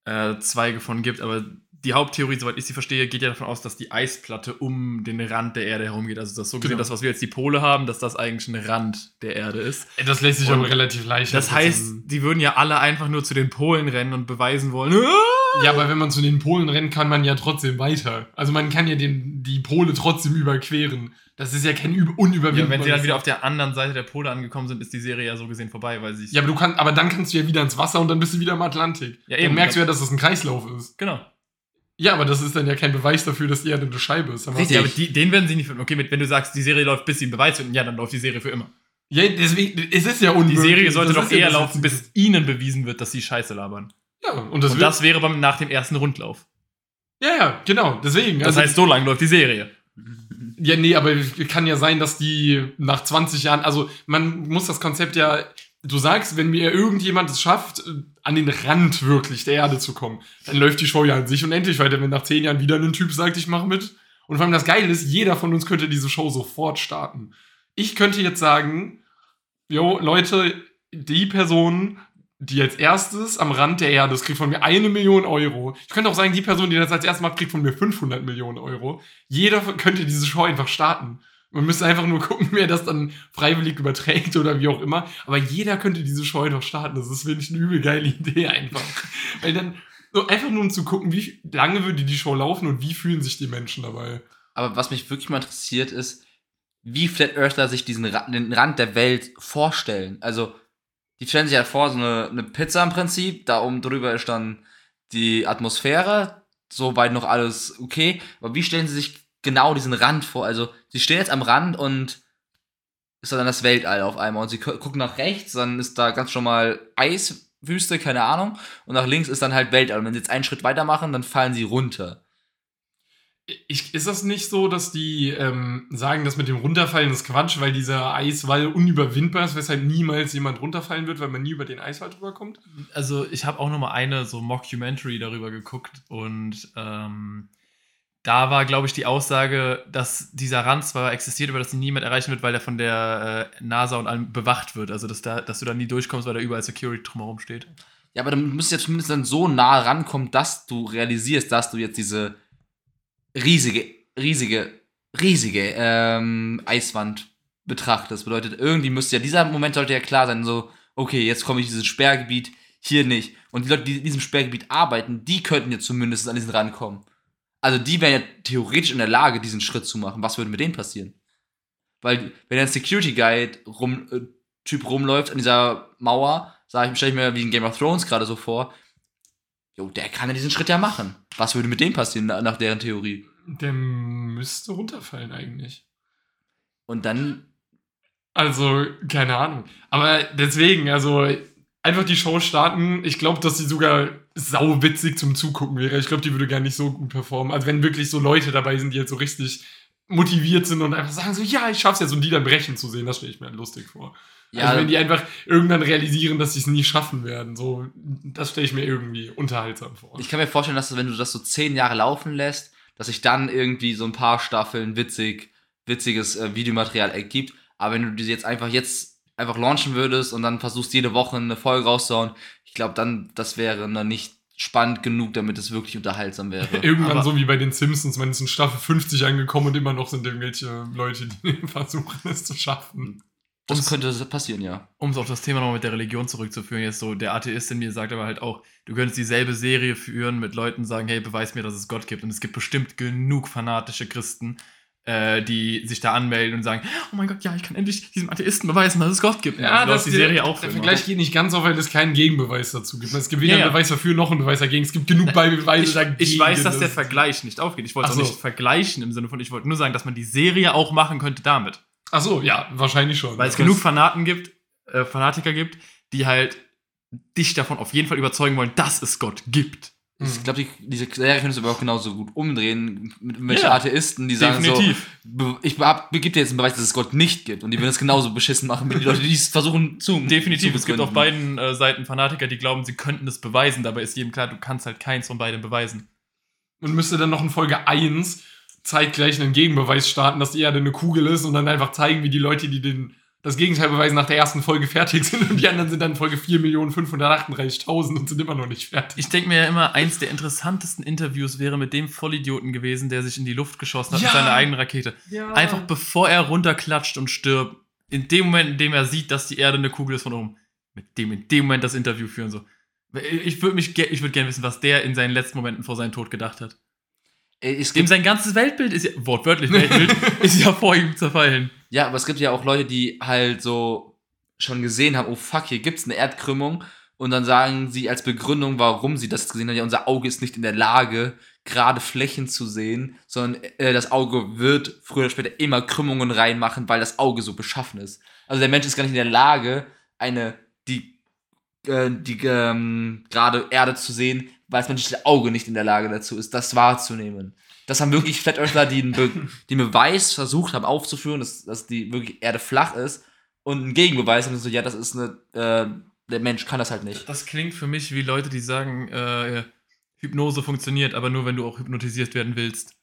Abzweige von gibt, aber die Haupttheorie, soweit ich sie verstehe, geht ja davon aus, dass die Eisplatte um den Rand der Erde herumgeht. Also das so gesehen,
Genau.
das, was wir jetzt die Pole haben, dass das eigentlich ein Rand der Erde ist.
Das lässt sich
Und
aber relativ leicht.
Das heißt, die würden ja alle einfach nur zu den Polen rennen und beweisen wollen. (laughs) (laughs)
Ja, aber wenn man zu den Polen rennt, kann man ja trotzdem weiter. Also man kann ja den, die Pole trotzdem überqueren. Das ist ja kein Üb-
Ja,
unüberwindbares.
wenn sie dann wieder auf der anderen Seite der Pole angekommen sind, ist die Serie ja so gesehen vorbei, weil sie
Ja, aber du kannst, aber dann kannst du ja wieder ins Wasser und dann bist du wieder im Atlantik.
Ja,
Dann
eben.
merkst du ja, dass das ein Kreislauf ist.
genau.
Ja, aber das ist dann ja kein Beweis dafür, dass die Erde eine Scheibe ist. Dann
Richtig.
Ja, aber die, den werden sie nicht finden. Okay, mit, wenn du sagst, die Serie läuft, bis sie einen Beweis finden, ja, dann läuft die Serie für immer.
Ja, deswegen, es ist ja
Die
unmöglich.
Serie sollte
Das
doch
ja
eher laufen, bis ihnen bewiesen wird, dass sie Scheiße labern.
Ja, und das,
Und das wäre beim, nach dem ersten Rundlauf.
Ja, ja, genau. Deswegen.
Das
also,
heißt, so lange läuft die Serie. (laughs)
Ja, nee, aber kann ja sein, dass die nach 20 Jahren, also man muss das Konzept ja, du sagst, wenn mir irgendjemand es schafft, an den Rand wirklich der Erde zu kommen. Dann läuft die Show ja an sich unendlich weiter, wenn nach zehn Jahren wieder ein Typ sagt, ich mache mit. Und vor allem das Geile ist, jeder von uns könnte diese Show sofort starten. Ich könnte jetzt sagen, jo, Leute, die Person, die als erstes am Rand der Erde ist, kriegt von mir eine Million Euro. Ich könnte auch sagen, die Person, die das als erstes macht, kriegt von mir 500 Millionen Euro. Jeder könnte diese Show einfach starten. Man müsste einfach nur (laughs) gucken, wer das dann freiwillig überträgt oder wie auch immer. Aber jeder könnte diese Show einfach starten. Das ist wirklich eine übel geile Idee einfach. (laughs) Weil dann so einfach nur um zu gucken, wie lange würde die Show laufen und wie fühlen sich die Menschen dabei.
Aber was mich wirklich mal interessiert ist, wie Flat Earthler sich diesen Rand der Welt vorstellen. Also, die stellen sich ja vor, so eine, eine Pizza im Prinzip, da oben drüber ist dann die Atmosphäre, soweit noch alles okay. Aber wie stellen sie sich genau diesen Rand vor? Also, sie stehen jetzt am Rand und ist dann das Weltall auf einmal und sie gu- gucken nach rechts, dann ist da ganz schon mal Eiswüste, keine Ahnung, und nach links ist dann halt Weltall. Und wenn sie jetzt einen Schritt weiter machen, dann fallen sie runter.
Ich, ist das nicht so, dass die ähm, sagen, das mit dem Runterfallen ist Quatsch, weil dieser Eiswall unüberwindbar ist, weshalb niemals jemand runterfallen wird, weil man nie über den Eiswall drüber kommt?
Also ich habe auch noch mal eine so Mockumentary darüber geguckt und ähm, da war, glaube ich, die Aussage, dass dieser Rand zwar existiert, aber dass ihn niemand erreichen wird, weil er von der äh, NASA und allem bewacht wird. Also dass, da, dass du da nie durchkommst, weil da überall Security drumherum steht.
Ja, aber dann müsst ihr zumindest dann so nah rankommen, dass du realisierst, dass du jetzt diese riesige, riesige, riesige ähm, Eiswand betrachtest. Das bedeutet, irgendwie müsste ja, dieser Moment sollte ja klar sein, so, okay, jetzt komme ich in dieses Sperrgebiet, hier nicht. Und die Leute, die in diesem Sperrgebiet arbeiten, die könnten jetzt zumindest an diesen rankommen. Also die wären ja theoretisch in der Lage, diesen Schritt zu machen. Was würde mit denen passieren? Weil, wenn ein Security Guide rum, äh, Typ rumläuft an dieser Mauer, sag ich, stelle ich mir wie in Game of Thrones gerade so vor, jo, der kann ja diesen Schritt ja machen. Was würde mit dem passieren, na- nach deren Theorie?
Der müsste runterfallen eigentlich.
Und dann,
Also, keine Ahnung. Aber deswegen, also einfach die Show starten. Ich glaube, dass sie sogar sauwitzig zum Zugucken wäre. Ich glaube, die würde gar nicht so gut performen. Also wenn wirklich so Leute dabei sind, die jetzt so richtig motiviert sind und einfach sagen so, ja, ich schaff's jetzt und die dann brechen zu sehen, das stelle ich mir lustig vor.
Ja,
also wenn die einfach irgendwann realisieren, dass sie es nie schaffen werden, so, das stelle ich mir irgendwie unterhaltsam vor.
ich kann mir vorstellen, dass wenn du das so zehn Jahre laufen lässt, dass sich dann irgendwie so ein paar Staffeln witzig, witziges äh, Videomaterial ergibt. Aber wenn du diese jetzt einfach jetzt einfach launchen würdest und dann versuchst jede Woche eine Folge rauszuhauen, ich glaube dann, das wäre dann nicht spannend genug, damit es wirklich unterhaltsam wäre. (laughs)
Irgendwann
Aber-
so wie bei den Simpsons, man ist in Staffel 50 angekommen und immer noch sind irgendwelche Leute, die (laughs) versuchen es zu schaffen.
Das könnte passieren, ja.
Um es auf das Thema nochmal mit der Religion zurückzuführen, jetzt so, der Atheist in mir sagt aber halt auch, du könntest dieselbe Serie führen mit Leuten sagen, hey, beweis mir, dass es Gott gibt. Und es gibt bestimmt genug fanatische Christen, äh, die sich da anmelden und sagen, oh mein Gott, ja, ich kann endlich diesem Atheisten beweisen, dass es Gott gibt. Und
Ja,
du
das
hast die Serie auch
Der Vergleich geht nicht ganz auf, weil es keinen Gegenbeweis dazu gibt. Es gibt weder
Ja, ja.
einen Beweis dafür noch einen Beweis dagegen. Es gibt genug Beweise
ich,
dagegen.
ich weiß, dass der Vergleich nicht aufgeht. Ich wollte es
so.
nicht vergleichen im Sinne von, ich wollte nur sagen, dass man die Serie auch machen könnte damit.
Ach so, ja, wahrscheinlich schon.
Weil es genug Fanaten gibt, äh, Fanatiker gibt, die halt dich davon auf jeden Fall überzeugen wollen, dass es Gott gibt.
Ich glaube, die, diese Serie könntest du aber auch genauso gut umdrehen mit welchen
Ja,
Atheisten, die sagen
Definitiv.
so, ich gebe dir jetzt einen Beweis, dass es Gott nicht gibt. Und die würden es genauso beschissen machen, wie die Leute, die es versuchen zu. (laughs)
Definitiv.
zu
Es gibt auf beiden äh, Seiten Fanatiker, die glauben, sie könnten das beweisen. Dabei ist jedem klar, du kannst halt keins von beiden beweisen.
Und müsste dann noch in Folge 1 zeitgleich einen Gegenbeweis starten, dass die Erde eine Kugel ist und dann einfach zeigen, wie die Leute, die den, das Gegenteil beweisen, nach der ersten Folge fertig sind und die anderen sind dann in Folge 4.538.000 und sind immer noch nicht fertig.
Ich denke mir ja immer, eins der interessantesten Interviews wäre mit dem Vollidioten gewesen, der sich in die Luft geschossen hat
Ja.
mit seiner eigenen Rakete. Einfach bevor er runterklatscht und stirbt, in dem Moment, in dem er sieht, dass die Erde eine Kugel ist von oben, mit dem in dem Moment das Interview führen. So. Ich würde mich, ge- ich würde gerne wissen, was der in seinen letzten Momenten vor seinem Tod gedacht hat.
Es
Dem
gibt,
sein ganzes Weltbild ist ja, wortwörtlich Weltbild, (laughs) ist ja vor ihm zerfallen.
ja, aber es gibt ja auch Leute, die halt so schon gesehen haben, oh fuck, hier gibt's eine Erdkrümmung. Und dann sagen sie als Begründung, warum sie das gesehen haben, ja, unser Auge ist nicht in der Lage, gerade Flächen zu sehen, sondern äh, das Auge wird früher oder später immer Krümmungen reinmachen, weil das Auge so beschaffen ist. Also der Mensch ist gar nicht in der Lage, eine, die, äh, die ähm, gerade Erde zu sehen, weil das menschliche Auge nicht in der Lage dazu ist, das wahrzunehmen. Das haben wirklich Flat Earthler, die einen, Be einen Beweis versucht haben aufzuführen, dass, dass die wirklich Erde flach ist und einen Gegenbeweis haben, so, ja, das ist eine, äh, der Mensch kann das halt nicht.
Das klingt für mich wie Leute, die sagen, äh, Hypnose funktioniert, aber nur wenn du auch hypnotisiert werden willst.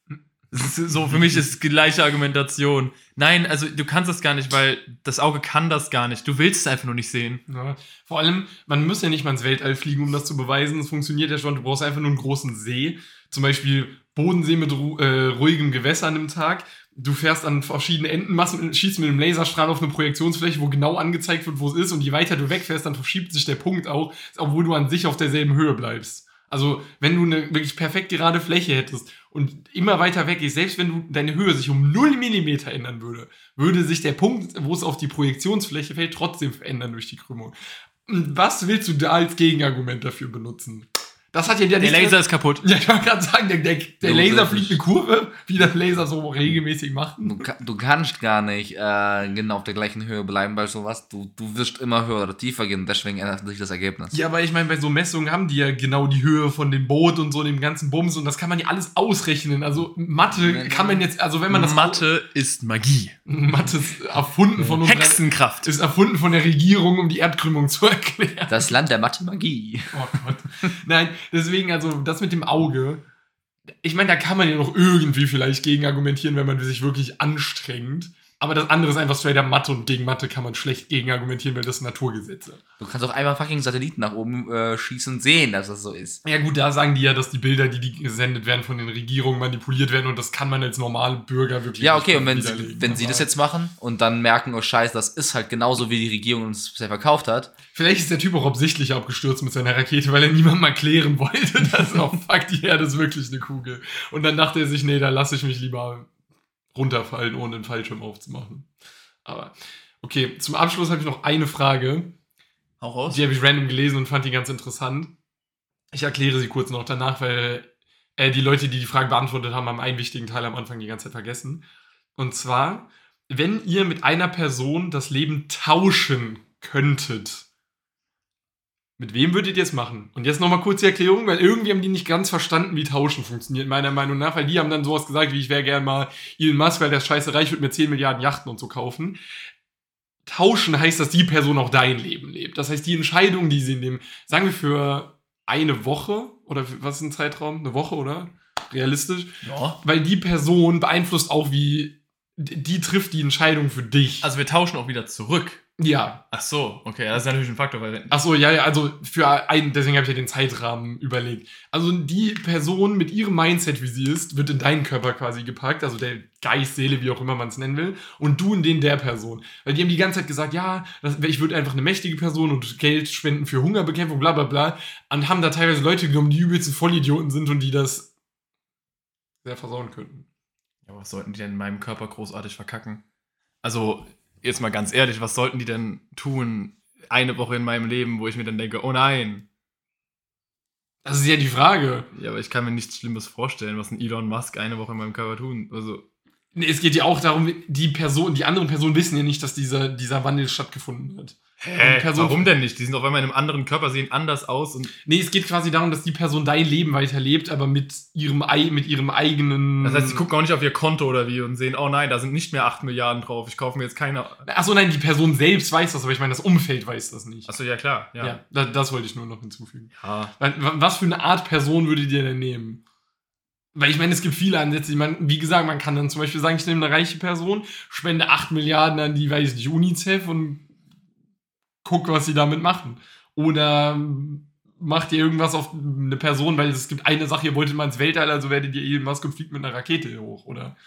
So, für mich ist gleiche Argumentation. Nein, also du kannst das gar nicht, weil das Auge kann das gar nicht. Du willst es einfach nur nicht sehen.
Ja. Vor allem, man muss ja nicht mal ins Weltall fliegen, um das zu beweisen. Es funktioniert ja schon. Du brauchst einfach nur einen großen See. Zum Beispiel Bodensee mit ru äh, ruhigem Gewässer an einem Tag. Du fährst an verschiedene Enden, machst, schießt mit einem Laserstrahl auf eine Projektionsfläche, wo genau angezeigt wird, wo es ist. Und je weiter du wegfährst, dann verschiebt sich der Punkt auch, obwohl du an sich auf derselben Höhe bleibst. Also, wenn du eine wirklich perfekt gerade Fläche hättest und immer weiter weg gehst, selbst wenn du deine Höhe sich um 0 mm ändern würde, würde sich der Punkt, wo es auf die Projektionsfläche fällt, trotzdem verändern durch die Krümmung. Und was willst du da als Gegenargument dafür benutzen? Das hat ja der
Laser ist kaputt.
Ja, ich wollte gerade sagen, der, der, der Laser
das
fliegt eine Kurve, wie der Laser so regelmäßig macht.
Du, du kannst gar nicht äh, genau auf der gleichen Höhe bleiben bei sowas. Du, du wirst immer höher oder tiefer gehen, deswegen ändert sich das Ergebnis.
Ja, aber ich meine, bei so Messungen haben die ja genau die Höhe von dem Boot und so dem ganzen Bums und das kann man ja alles ausrechnen. Also Mathe kann man jetzt, also wenn man das
Mathe ist Magie.
Mathe ist erfunden von unserer,
Hexenkraft.
ist erfunden von der Regierung, um die Erdkrümmung zu erklären.
Das Land der Mathemagie.
Oh Gott. Nein, deswegen, also das mit dem Auge. Ich meine, da kann man ja noch irgendwie vielleicht gegen argumentieren, wenn man sich wirklich anstrengt. Aber das andere ist einfach straight up Mathe und gegen Mathe kann man schlecht gegen argumentieren, weil das sind Naturgesetze.
Du kannst auch einmal fucking Satelliten nach oben äh, schießen und sehen, dass das so ist.
Ja gut, da sagen die ja, dass die Bilder, die, die gesendet werden, von den Regierungen manipuliert werden und das kann man als normale Bürger wirklich
Ja, okay, und wenn sie, wenn sie das jetzt machen und dann merken, oh scheiße, das ist halt genauso, wie die Regierung uns bisher verkauft hat.
Vielleicht ist der Typ auch absichtlich abgestürzt mit seiner Rakete, weil er niemandem erklären (laughs) wollte, dass oh fuck, die Erde ist wirklich eine Kugel. Und dann dachte er sich, nee, da lasse ich mich lieber runterfallen, ohne den Fallschirm aufzumachen. Aber okay, zum Abschluss habe ich noch eine Frage.
Auch raus.
Die habe ich random gelesen und fand die ganz interessant. Ich erkläre sie kurz noch danach, weil äh, die Leute, die die Frage beantwortet haben, haben einen wichtigen Teil am Anfang die ganze Zeit vergessen. Und zwar, wenn ihr mit einer Person das Leben tauschen könntet, mit wem würdet ihr es machen? Und jetzt nochmal kurz die Erklärung, weil irgendwie haben die nicht ganz verstanden, wie Tauschen funktioniert, meiner Meinung nach, weil die haben dann sowas gesagt, wie ich wäre gern mal Elon Musk, weil der scheiße reich, wird mir 10 Milliarden Yachten und so kaufen. Tauschen heißt, dass die Person auch dein Leben lebt. Das heißt, die Entscheidung, die sie nehmen, sagen wir für eine Woche oder was ist ein Zeitraum? Eine Woche, oder? Realistisch.
Ja.
Weil die Person beeinflusst auch, wie die trifft die Entscheidung für dich.
Also wir tauschen auch wieder zurück.
Ja.
Ach so, okay, das ist natürlich ein Faktor, weil
Ach so, ja, ja, also für einen, deswegen habe ich ja den Zeitrahmen überlegt. Also die Person mit ihrem Mindset, wie sie ist, wird in deinen Körper quasi gepackt, also der Geist, Seele, wie auch immer man es nennen will, und du in den der Person. Weil die haben die ganze Zeit gesagt, ja, das, ich würde einfach eine mächtige Person und Geld spenden für Hungerbekämpfung, bla bla bla, und haben da teilweise Leute genommen, die übelsten Vollidioten sind und die das sehr versauen könnten.
Ja, was sollten die denn in meinem Körper großartig verkacken? Also, jetzt mal ganz ehrlich, was sollten die denn tun eine Woche in meinem Leben, wo ich mir dann denke, oh nein.
Das ist ja die Frage.
Ja, aber ich kann mir nichts Schlimmes vorstellen, was ein Elon Musk eine Woche in meinem Körper tun. Also,
Nee, es geht ja auch darum, die Person, die anderen Personen wissen ja nicht, dass dieser, dieser Wandel stattgefunden hat.
Hä,
Person-
warum denn nicht? Die sind auf einmal in einem anderen Körper, sehen anders aus und
Nee, es geht quasi darum, dass die Person dein Leben weiterlebt, aber mit ihrem, Ei- mit ihrem eigenen.
das heißt, sie gucken auch nicht auf ihr Konto oder wie und sehen, oh nein, da sind nicht mehr 8 Milliarden drauf, ich kaufe mir jetzt keine.
Achso, nein, die Person selbst weiß das, aber ich meine, das Umfeld weiß das nicht.
Achso, ja klar, ja.
ja, da, das wollte ich nur noch hinzufügen.
ja.
Wa- wa- Was für eine Art Person würdet ihr denn nehmen? Weil ich meine, es gibt viele Ansätze. Ich meine, wie gesagt, man kann dann zum Beispiel sagen, ich nehme eine reiche Person, spende 8 Milliarden an die, weiß ich UNICEF und guck, was sie damit machen. Oder macht ihr irgendwas auf eine Person, weil es gibt eine Sache, ihr wolltet mal ins Weltall, also werdet ihr Elon Musk und fliegt mit einer Rakete hoch, oder?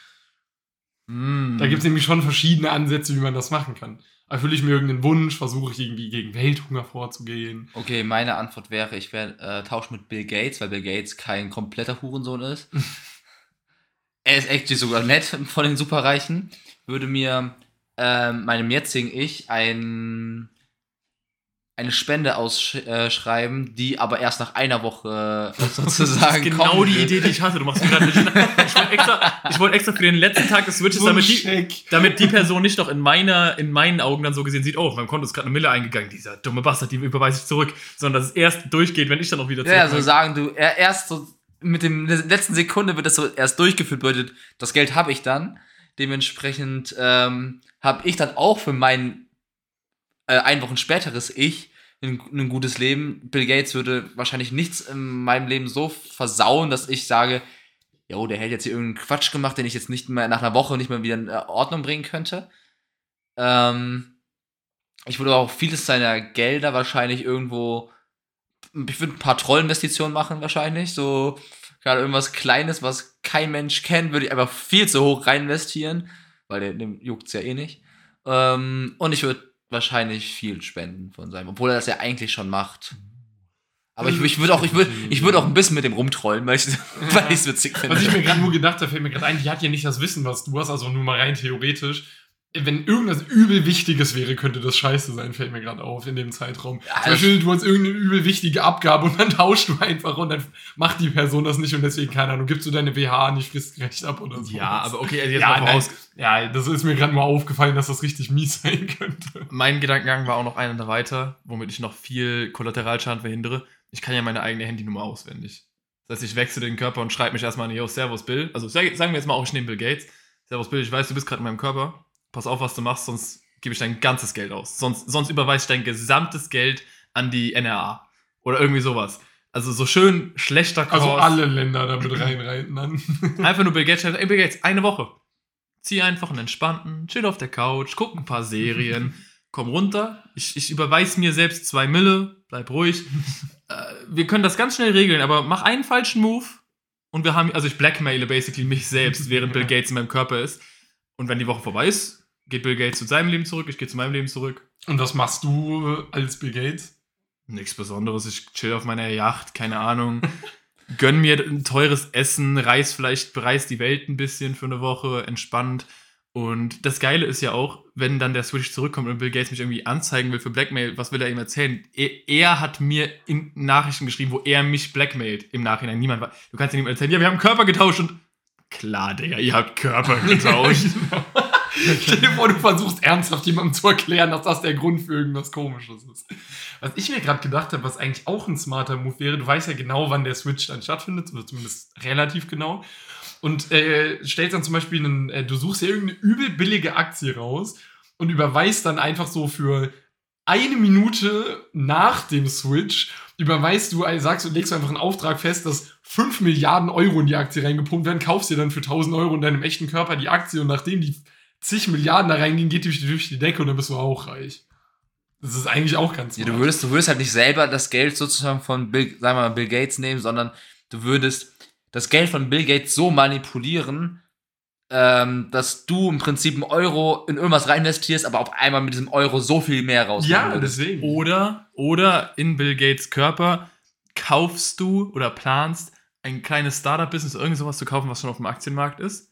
Mm.
Da gibt es nämlich schon verschiedene Ansätze, wie man das machen kann. Erfülle ich mir irgendeinen Wunsch, versuche ich irgendwie gegen Welthunger vorzugehen.
Okay, meine Antwort wäre, ich wäre äh, tausch mit Bill Gates, weil Bill Gates kein kompletter Hurensohn ist. (laughs) er ist actually sogar nett von den Superreichen. Würde mir ähm, meinem jetzigen Ich ein, eine Spende ausschreiben, die aber erst nach einer Woche äh, sozusagen
Das ist genau die
wird.
Idee, die ich hatte. Du machst mir gerade (laughs) Ich wollte extra, ich wollte extra für den letzten Tag des Switches, damit die, damit die Person nicht noch in meiner, in meinen Augen dann so gesehen sieht, oh, auf meinem Konto ist gerade eine Mille eingegangen, dieser dumme Bastard, die überweise ich zurück, sondern dass es erst durchgeht, wenn ich dann auch wieder
Ja, so
zurück-
sagen du, er, erst so mit dem der letzten Sekunde wird das so erst durchgeführt, bedeutet, das Geld habe ich dann. Dementsprechend ähm, habe ich dann auch für mein äh, ein Wochen späteres Ich ein, ein gutes Leben. Bill Gates würde wahrscheinlich nichts in meinem Leben so versauen, dass ich sage, jo, der hätte jetzt hier irgendeinen Quatsch gemacht, den ich jetzt nicht mehr nach einer Woche nicht mehr wieder in äh, Ordnung bringen könnte. Ähm, ich würde auch vieles seiner Gelder wahrscheinlich irgendwo, ich würde ein paar Trollinvestitionen machen wahrscheinlich, so gerade irgendwas Kleines, was kein Mensch kennt, würde ich einfach viel zu hoch rein investieren, weil dem, dem juckt's ja eh nicht. Ähm, und ich würde wahrscheinlich viel spenden von seinem, obwohl er das ja eigentlich schon macht. Aber ich, ich würde auch, ich würde, ich würde auch ein bisschen mit dem rumtrollen, weil ich es (laughs) (laughs) witzig finde.
Was ich mir gerade nur gedacht habe, fällt mir gerade ein, die hat ja nicht das Wissen, was du hast, also nur mal rein theoretisch. Wenn irgendwas übel Wichtiges wäre, könnte das scheiße sein, fällt mir gerade auf in dem Zeitraum.
Ja,
Zum Beispiel, du hast irgendeine übel wichtige Abgabe und dann (laughs) tauschst du einfach und dann macht die Person das nicht und deswegen, keine Ahnung, gibst du deine WH nicht fristgerecht ab oder so.
Ja, aber okay, also jetzt
ja,
mal
nein,
voraus.
ja, das ist mir gerade mal aufgefallen, dass das richtig mies (laughs) sein könnte.
Mein Gedankengang war auch noch einer weiter, womit ich noch viel Kollateralschaden verhindere. Ich kann ja meine eigene Handynummer auswendig. Das heißt, ich wechsle den Körper und schreibe mich erstmal an, yo, Servus Bill. Also sag- sagen wir jetzt mal auch, ich nehme Bill Gates. Servus Bill, ich weiß, du bist gerade in meinem Körper. Pass auf, was du machst, sonst gebe ich dein ganzes Geld aus. Sonst, sonst überweise ich dein gesamtes Geld an die NRA. Oder irgendwie sowas. Also so schön schlechter Kurs.
Also alle Länder damit reinreiten dann. (laughs)
Einfach nur Bill Gates ey Bill Gates, eine Woche. Zieh einfach einen entspannten, chill auf der Couch, guck ein paar Serien, komm runter. Ich, ich überweis mir selbst zwei Mille, bleib ruhig. (laughs) äh, wir können das ganz schnell regeln, aber mach einen falschen Move und wir haben, also ich blackmaile basically mich selbst, während Bill Gates in meinem Körper ist. Und wenn die Woche vorbei ist, geht Bill Gates zu seinem Leben zurück, ich gehe zu meinem Leben zurück.
Und was machst du äh, als Bill Gates?
Nichts Besonderes, ich chill auf meiner Yacht, keine Ahnung. (laughs) Gönn mir ein teures Essen, reis vielleicht, bereis die Welt ein bisschen für eine Woche, entspannt. Und das Geile ist ja auch, wenn dann der Switch zurückkommt und Bill Gates mich irgendwie anzeigen will für Blackmail, was will er ihm erzählen? Er, er hat mir in Nachrichten geschrieben, wo er mich blackmailt im Nachhinein. Niemand war. Du kannst ihm erzählen, ja, wir haben Körper getauscht und klar, Digga, ihr habt Körper (laughs) getauscht. (laughs)
Stell dir vor, du versuchst ernsthaft jemandem zu erklären, dass das der Grund für irgendwas Komisches ist. Was ich mir gerade gedacht habe, was eigentlich auch ein smarter Move wäre, du weißt ja genau, wann der Switch dann stattfindet, oder zumindest relativ genau. Und äh, stellst dann zum Beispiel einen, äh, du suchst ja irgendeine übel billige Aktie raus und überweist dann einfach so für eine Minute nach dem Switch, überweist du, also sagst du, legst du einfach einen Auftrag fest, dass 5 Milliarden Euro in die Aktie reingepumpt werden, kaufst dir dann für 1000 Euro in deinem echten Körper die Aktie und nachdem die zig Milliarden da reingehen, geht die durch die Decke und dann bist du auch reich. Das ist eigentlich auch ganz
Ja, du würdest, du würdest halt nicht selber das Geld sozusagen von Bill, sagen wir mal, Bill Gates nehmen, sondern du würdest das Geld von Bill Gates so manipulieren, ähm, dass du im Prinzip einen Euro in irgendwas reinvestierst, aber auf einmal mit diesem Euro so viel mehr raus.
ja, deswegen.
Oder, oder in Bill Gates Körper kaufst du oder planst ein kleines Startup-Business, irgend sowas zu kaufen, was schon auf dem Aktienmarkt ist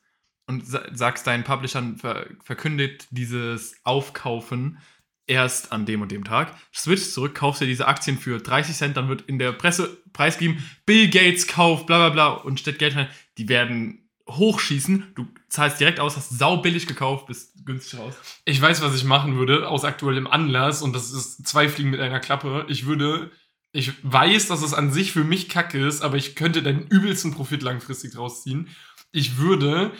und sa- sagst deinen Publishern, ver verkündet dieses Aufkaufen erst an dem und dem Tag, switchst zurück, kaufst dir diese Aktien für 30 Cent, dann wird in der Presse preisgegeben, Bill Gates kauft, bla bla bla und steht Geld rein. Die werden hochschießen, du zahlst direkt aus, hast saubillig gekauft, bist günstig raus.
Ich weiß, was ich machen würde, aus aktuellem Anlass, und das ist zwei Fliegen mit einer Klappe. Ich würde, ich weiß, dass es an sich für mich kacke ist, aber ich könnte den übelsten Profit langfristig draus ziehen. Ich würde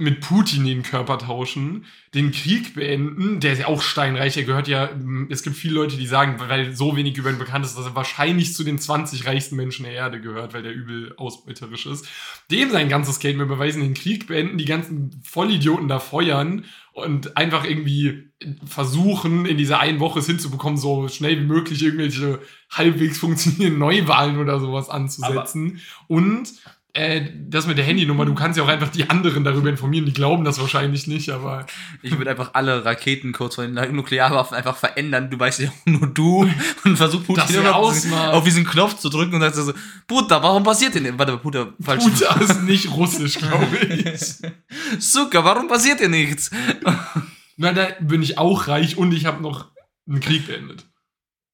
mit Putin den Körper tauschen, den Krieg beenden, der ist ja auch steinreich, er gehört ja, es gibt viele Leute, die sagen, weil so wenig über ihn bekannt ist, dass er wahrscheinlich zu den 20 reichsten Menschen der Erde gehört, weil der übel ausbeuterisch ist. Dem sein ganzes Geld mir beweisen, den Krieg beenden, die ganzen Vollidioten da feuern und einfach irgendwie versuchen, in dieser einen Woche es hinzubekommen, so schnell wie möglich irgendwelche halbwegs funktionierenden Neuwahlen oder sowas anzusetzen. und äh, das mit der Handynummer, du kannst ja auch einfach die anderen darüber informieren, die glauben das wahrscheinlich nicht, aber
Ich würde einfach alle Raketen kurz von den Nuklearwaffen einfach verändern. Du weißt ja auch nur du und versuch Putin auf, auf diesen Knopf zu drücken und sagst du so, Puta, warum passiert denn? Warte, Puta, falsch.
Puta ist nicht russisch, glaube ich. (laughs)
Zucker, warum passiert denn nichts?
Na, da bin ich auch reich und ich habe noch einen Krieg beendet.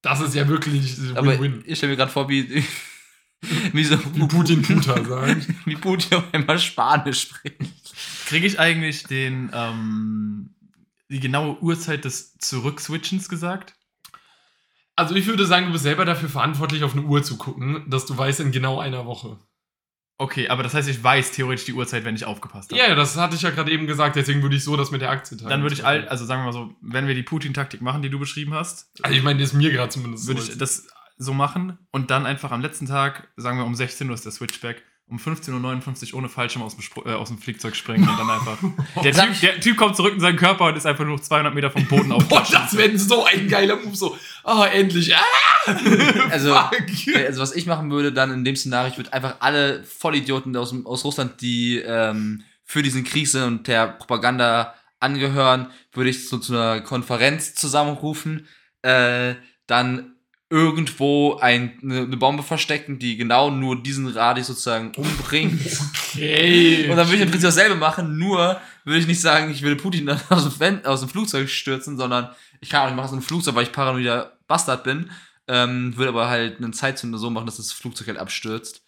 Das ist ja wirklich Win-Win.
ich stelle mir gerade vor, wie, wie so
Wie Putin Puta sagt. (laughs)
wie Putin auf einmal Spanisch spricht.
Kriege ich eigentlich den, ähm, die genaue Uhrzeit des Zurückswitchens gesagt?
Also ich würde sagen, du bist selber dafür verantwortlich, auf eine Uhr zu gucken, dass du weißt, in genau einer Woche.
Okay, aber das heißt, ich weiß theoretisch die Uhrzeit, wenn ich aufgepasst habe.
Ja, das hatte ich ja gerade eben gesagt, deswegen würde ich so das mit der Aktie teilen.
Dann würde ich all, also sagen wir mal so, wenn wir die Putin-Taktik machen, die du beschrieben hast,
Also ich meine, das ist mir gerade zumindest
würde
so.
ich das so machen und dann einfach am letzten Tag, sagen wir um 16 Uhr ist der Switchback, um 15.59 Uhr ohne Fallschirm aus dem, Spr- äh, aus dem Flugzeug springen und dann einfach. (laughs) Der typ, der typ kommt zurück in seinen Körper und ist einfach nur 200 Meter vom Boden auf. (laughs)
Boah, das wäre so ein geiler Move, so, ah, endlich, ah! (laughs)
Also, äh, also was ich machen würde dann in dem Szenario, ich würde einfach alle Vollidioten aus, aus Russland, die ähm, für diesen Krieg sind und der Propaganda angehören, würde ich so zu einer Konferenz zusammenrufen, äh, dann irgendwo ein, eine, Bombe verstecken, die genau nur diesen Radius sozusagen umbringt. (laughs)
Okay.
Und dann würde ich im Prinzip dasselbe machen, nur würde ich nicht sagen, ich will Putin dann aus dem, Fen aus dem Flugzeug stürzen, sondern ich kann auch nicht machen so ein Flugzeug, weil ich paranoider Bastard bin. Ähm, würde aber halt einen Zeitzünder so machen, dass das Flugzeug halt abstürzt.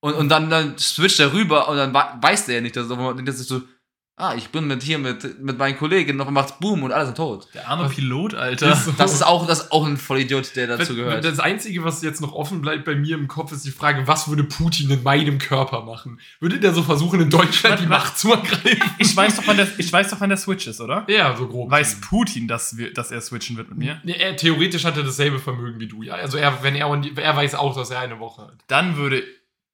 Und, und dann, dann switcht er rüber und dann weiß der ja nicht, dass er er sich so, ah, ich bin mit hier mit, mit meinen Kollegen, und macht's Boom und alle sind tot.
Der arme Pilot, Alter.
Das ist auch, das ist auch ein Vollidiot, der dazu gehört.
Das Einzige, was jetzt noch offen bleibt bei mir im Kopf, ist die Frage, was würde Putin in meinem Körper machen? Würde der so versuchen, in Deutschland die
Was-
Macht zu ergreifen?
Ich weiß doch, wann der, ich weiß doch, wann der Switch ist, oder?
Ja, so grob.
Weiß Putin, dass, wir, dass er switchen wird mit mir?
Nee, er, theoretisch hat er dasselbe Vermögen wie du, ja. Also er, wenn er, er weiß auch, dass er eine Woche hat.
Dann würde,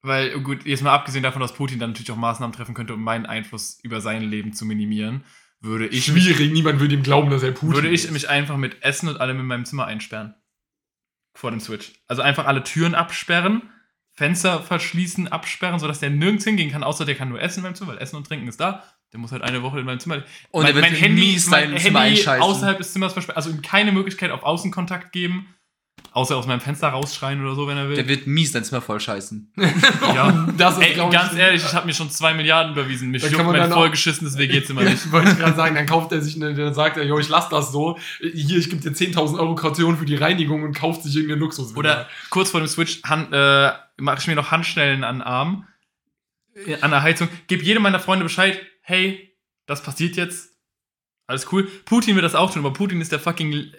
weil, gut, jetzt mal abgesehen davon, dass Putin dann natürlich auch Maßnahmen treffen könnte, um meinen Einfluss über sein Leben zu minimieren, würde ich, mich,
Schwierig, niemand würde ihm glauben, dass er Putin
würde ich
ist.
mich einfach mit Essen und allem in meinem Zimmer einsperren. Vor dem Switch. Also einfach alle Türen absperren, Fenster verschließen, absperren, sodass der nirgends hingehen kann, außer der kann nur essen in meinem Zimmer, weil Essen und Trinken ist da. Der muss halt eine Woche in meinem Zimmer.
Und er
mein,
wird
mein Handy, mein Handy außerhalb des Zimmers versperren. Also ihm keine Möglichkeit auf Außenkontakt geben. Außer aus meinem Fenster rausschreien oder so, wenn er will.
Der wird mies dein Zimmer voll scheißen. (laughs)
ja.
Das ist,
Ey,
glaub ich,
ganz ehrlich, ich habe mir schon zwei Milliarden überwiesen. Mich
Da
juckt
kann man
mein
dann auch-
vollgeschissenes WG-Zimmer nicht.
Ich wollte gerade sagen, dann kauft er sich, eine, dann sagt er, jo, ich lass das so. Hier, ich gebe dir 10.000 Euro Kaution für die Reinigung und kauft sich irgendeinen Luxus.
Oder kurz vor dem Switch Hand, äh, mache ich mir noch Handschnellen an den Arm, äh, an der Heizung. Gib jedem meiner Freunde Bescheid, hey, das passiert jetzt. Alles cool. Putin wird das auch tun, aber Putin ist der fucking,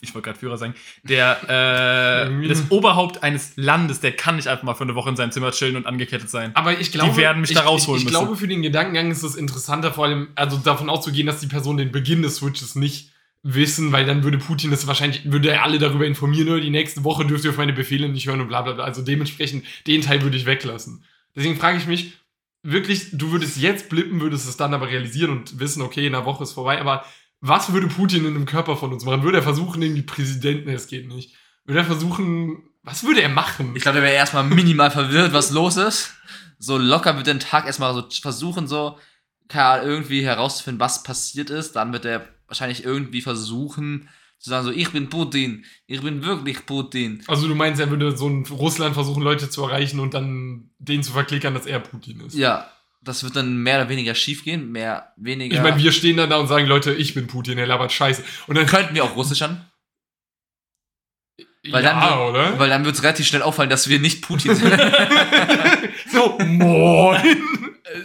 ich wollte gerade Führer sagen, der, (laughs) äh, das Oberhaupt eines Landes, der kann nicht einfach mal für eine Woche in seinem Zimmer chillen und angekettet sein.
Aber ich glaube,
werden mich
ich,
da rausholen
ich, ich
müssen.
glaube, für den Gedankengang ist es interessanter, vor allem, also davon auszugehen, dass die Person den Beginn des Switches nicht wissen, weil dann würde Putin das wahrscheinlich, würde er alle darüber informieren, "Nö, die nächste Woche dürft ihr auf meine Befehle nicht hören und bla bla bla. Also dementsprechend, den Teil würde ich weglassen. Deswegen frage ich mich, wirklich, du würdest jetzt blippen, würdest es dann aber realisieren und wissen, okay, in einer Woche ist vorbei, aber was würde Putin in einem Körper von uns machen? Würde er versuchen, irgendwie Präsidenten, es geht nicht. Würde er versuchen, was würde er machen?
Ich glaube, der wäre erstmal minimal verwirrt, was los ist. So locker wird den Tag erstmal so versuchen, so irgendwie herauszufinden, was passiert ist. Dann wird er wahrscheinlich irgendwie versuchen, zu sagen, so, ich bin Putin, ich bin wirklich Putin.
Also du meinst, er würde so in Russland versuchen, Leute zu erreichen und dann den zu verklickern, dass er Putin ist.
Ja, das wird dann mehr oder weniger schief gehen, mehr, weniger.
Ich meine, wir stehen dann da und sagen, Leute, ich bin Putin, er labert Scheiße. Und dann
könnten wir auch Russisch an, weil
ja,
dann,
oder?
weil dann wird es relativ schnell auffallen, dass wir nicht Putin sind. (laughs)
so, moin.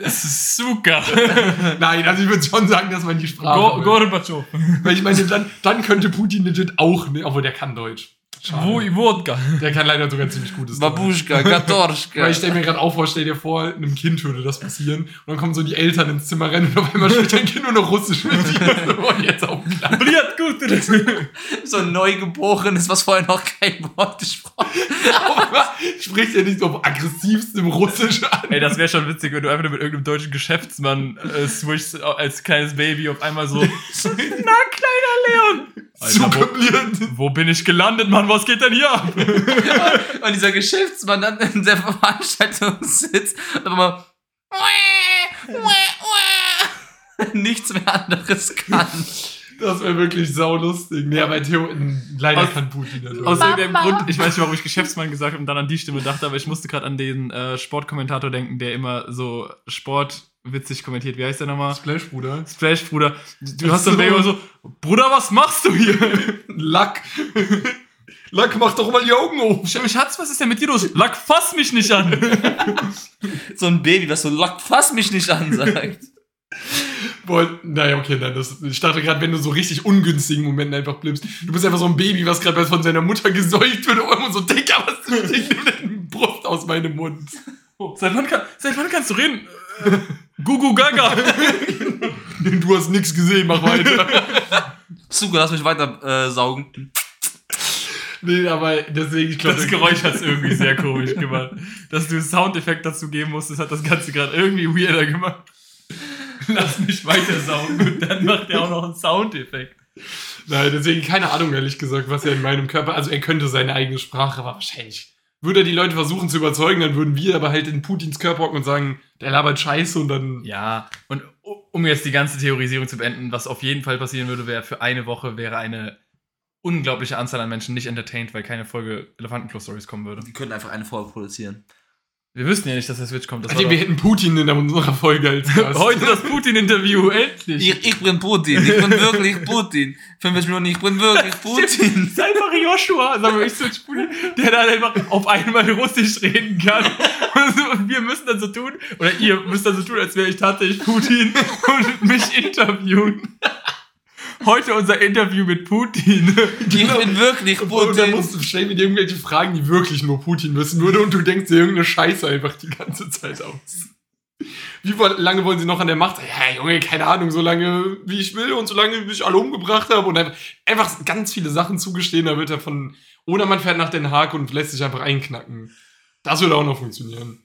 Das ist Suka. (laughs)
Nein, also ich würde schon sagen, dass man die Sprache.
Go Gorbatschow.
Weil ich meine, dann, dann könnte Putin legit auch, ne, obwohl der kann Deutsch. Schade.
Wodka.
Der kann leider sogar ziemlich gutes Deutsch.
Babuschka, Katorschka.
Weil ich stelle mir gerade auch vor, stell dir vor, einem Kind würde das passieren und dann kommen so die Eltern ins Zimmer rennen und auf einmal spricht ein Kind nur noch Russisch mit dir. (laughs) Und jetzt klar.
Bliat gut.
so ein Neugeborenes, was vorher noch kein Wort gesprochen
Aber (laughs) spricht ja nicht so auf aggressivstem Russisch an.
Ey, das wäre schon witzig, wenn du einfach nur mit irgendeinem deutschen Geschäftsmann äh, switchst als kleines Baby auf einmal so. (laughs) Na, kleiner Leon! Alter, wo, wo bin ich gelandet, Mann? Was geht denn hier ab? (laughs)
Und dieser Geschäftsmann dann in der Veranstaltung sitzt und immer (laughs) nichts mehr anderes kann.
Das wäre wirklich saulustig. Nee, aber Theo, leider
Aus-
kann Putin das.
Aus irgendeinem Grund, ich weiß nicht, warum ich Geschäftsmann gesagt habe und dann an die Stimme dachte, aber ich musste gerade an den äh, Sportkommentator denken, der immer so sportwitzig kommentiert. Wie heißt der nochmal?
Splash, Bruder.
Splash, Bruder. Du
Ach
hast dann
so.
immer so, Bruder, was machst du hier?
Lack. (laughs) Lack, mach doch mal die Augen auf.
Schatz, was ist denn mit dir los? Lack, fass mich nicht an. (laughs)
So ein Baby, was so lock, fass mich nicht an sagt.
Boah, naja, okay, nein, das, ich dachte gerade, wenn du so richtig ungünstigen Momenten einfach blippst. Du bist einfach so ein Baby, was gerade von seiner Mutter gesäugt wird und immer so, Digga, was du nimm deine Brust aus meinem Mund.
Oh, seit, wann kann, seit wann kannst du reden? Äh, Gugu Gaga. (laughs)
Du hast nichts gesehen, mach weiter.
Zucker, lass mich weiter äh, saugen.
Nee, aber deswegen, ich glaube,
Das Geräusch hat es irgendwie sehr komisch gemacht. Dass du einen Soundeffekt dazu geben musstest, hat das Ganze gerade irgendwie weirder gemacht. Lass mich weiter saugen und dann macht er auch noch einen Soundeffekt.
Nein, deswegen keine Ahnung, ehrlich gesagt, was er in meinem Körper. Also, er könnte seine eigene Sprache, aber wahrscheinlich würde er die Leute versuchen zu überzeugen, dann würden wir aber halt in Putins Körper hocken und sagen, der labert Scheiße und dann.
Ja, und um jetzt die ganze Theorisierung zu beenden, was auf jeden Fall passieren würde, wäre für eine Woche wäre eine unglaubliche Anzahl an Menschen nicht entertained, weil keine Folge Elefantenklo-Stories kommen würde.
Wir könnten einfach eine Folge produzieren.
Wir wüssten ja nicht, dass der Switch kommt. Das
Also, wir hätten Putin in unserer Folge als Gast. (laughs)
Heute das Putin-Interview, endlich.
Ich, ich bin Putin, ich bin wirklich Putin. 50 Minuten, ich bin wirklich (laughs) Putin.
Das ist einfach Joshua, sagen wir, ich Switch Putin, der dann einfach auf einmal Russisch reden kann. (laughs) Und wir müssen dann so tun, oder ihr müsst dann so tun, als wäre ich tatsächlich Putin und mich interviewen. Heute unser Interview mit Putin.
Ich (laughs) bin wirklich
Und dann
Putin.
musst du stellen wir dir irgendwelche Fragen, die wirklich nur Putin wissen würde und du denkst dir irgendeine Scheiße einfach die ganze Zeit aus. Wie lange wollen sie noch an der Macht? Ja, Junge, keine Ahnung, so lange wie ich will und so lange wie ich alle umgebracht habe und einfach, einfach ganz viele Sachen zugestehen, da wird er von, oder man fährt nach Den Haag und lässt sich einfach einknacken. Das würde auch noch funktionieren.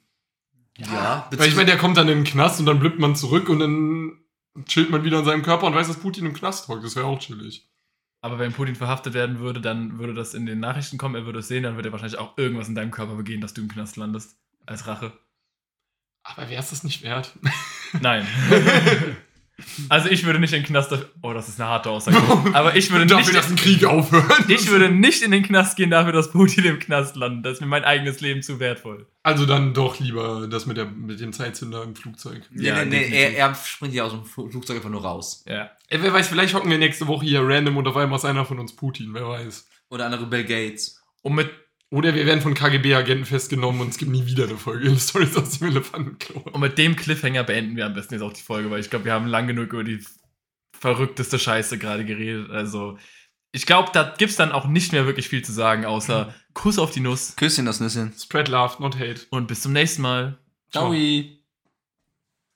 Ja,
Weil ich meine, der kommt dann in den Knast und dann blippt man zurück und dann chillt man wieder in seinem Körper und weiß, dass Putin im Knast hockt. Das wäre auch chillig.
Aber wenn Putin verhaftet werden würde, dann würde das in den Nachrichten kommen, er würde es sehen, dann würde er wahrscheinlich auch irgendwas in deinem Körper begehen, dass du im Knast landest. Als Rache.
Aber wäre es das nicht wert?
Nein. (laughs) (laughs) also ich würde nicht in den Knast. Oh, das ist eine harte Aussage. Aber ich würde (laughs)
dafür,
nicht.
dass ein Krieg aufhört.
Ich würde nicht in den Knast gehen dafür, dass Putin im Knast landet. Das ist mir mein eigenes Leben zu wertvoll.
Also dann doch lieber das mit, der, mit dem Zeitzünder im Flugzeug.
Nee,
Ja,
nee, nee, er, er springt ja aus dem Fl- Flugzeug einfach nur raus.
Ja.
Ey, wer weiß, vielleicht hocken wir nächste Woche hier random und auf einmal ist einer von uns Putin, wer weiß.
Oder andere Bill Gates.
Und mit.
Oder wir werden von KGB-Agenten festgenommen und es gibt nie wieder eine Folge in Stories aus dem Elefantenklo.
Und mit dem Cliffhanger beenden wir am besten jetzt auch die Folge, weil ich glaube, wir haben lang genug über die verrückteste Scheiße gerade geredet. Also, ich glaube, da gibt es dann auch nicht mehr wirklich viel zu sagen, außer Kuss auf die Nuss
Küsschen das Nüsschen.
Spread love, not hate.
und bis zum nächsten Mal.
Ciao.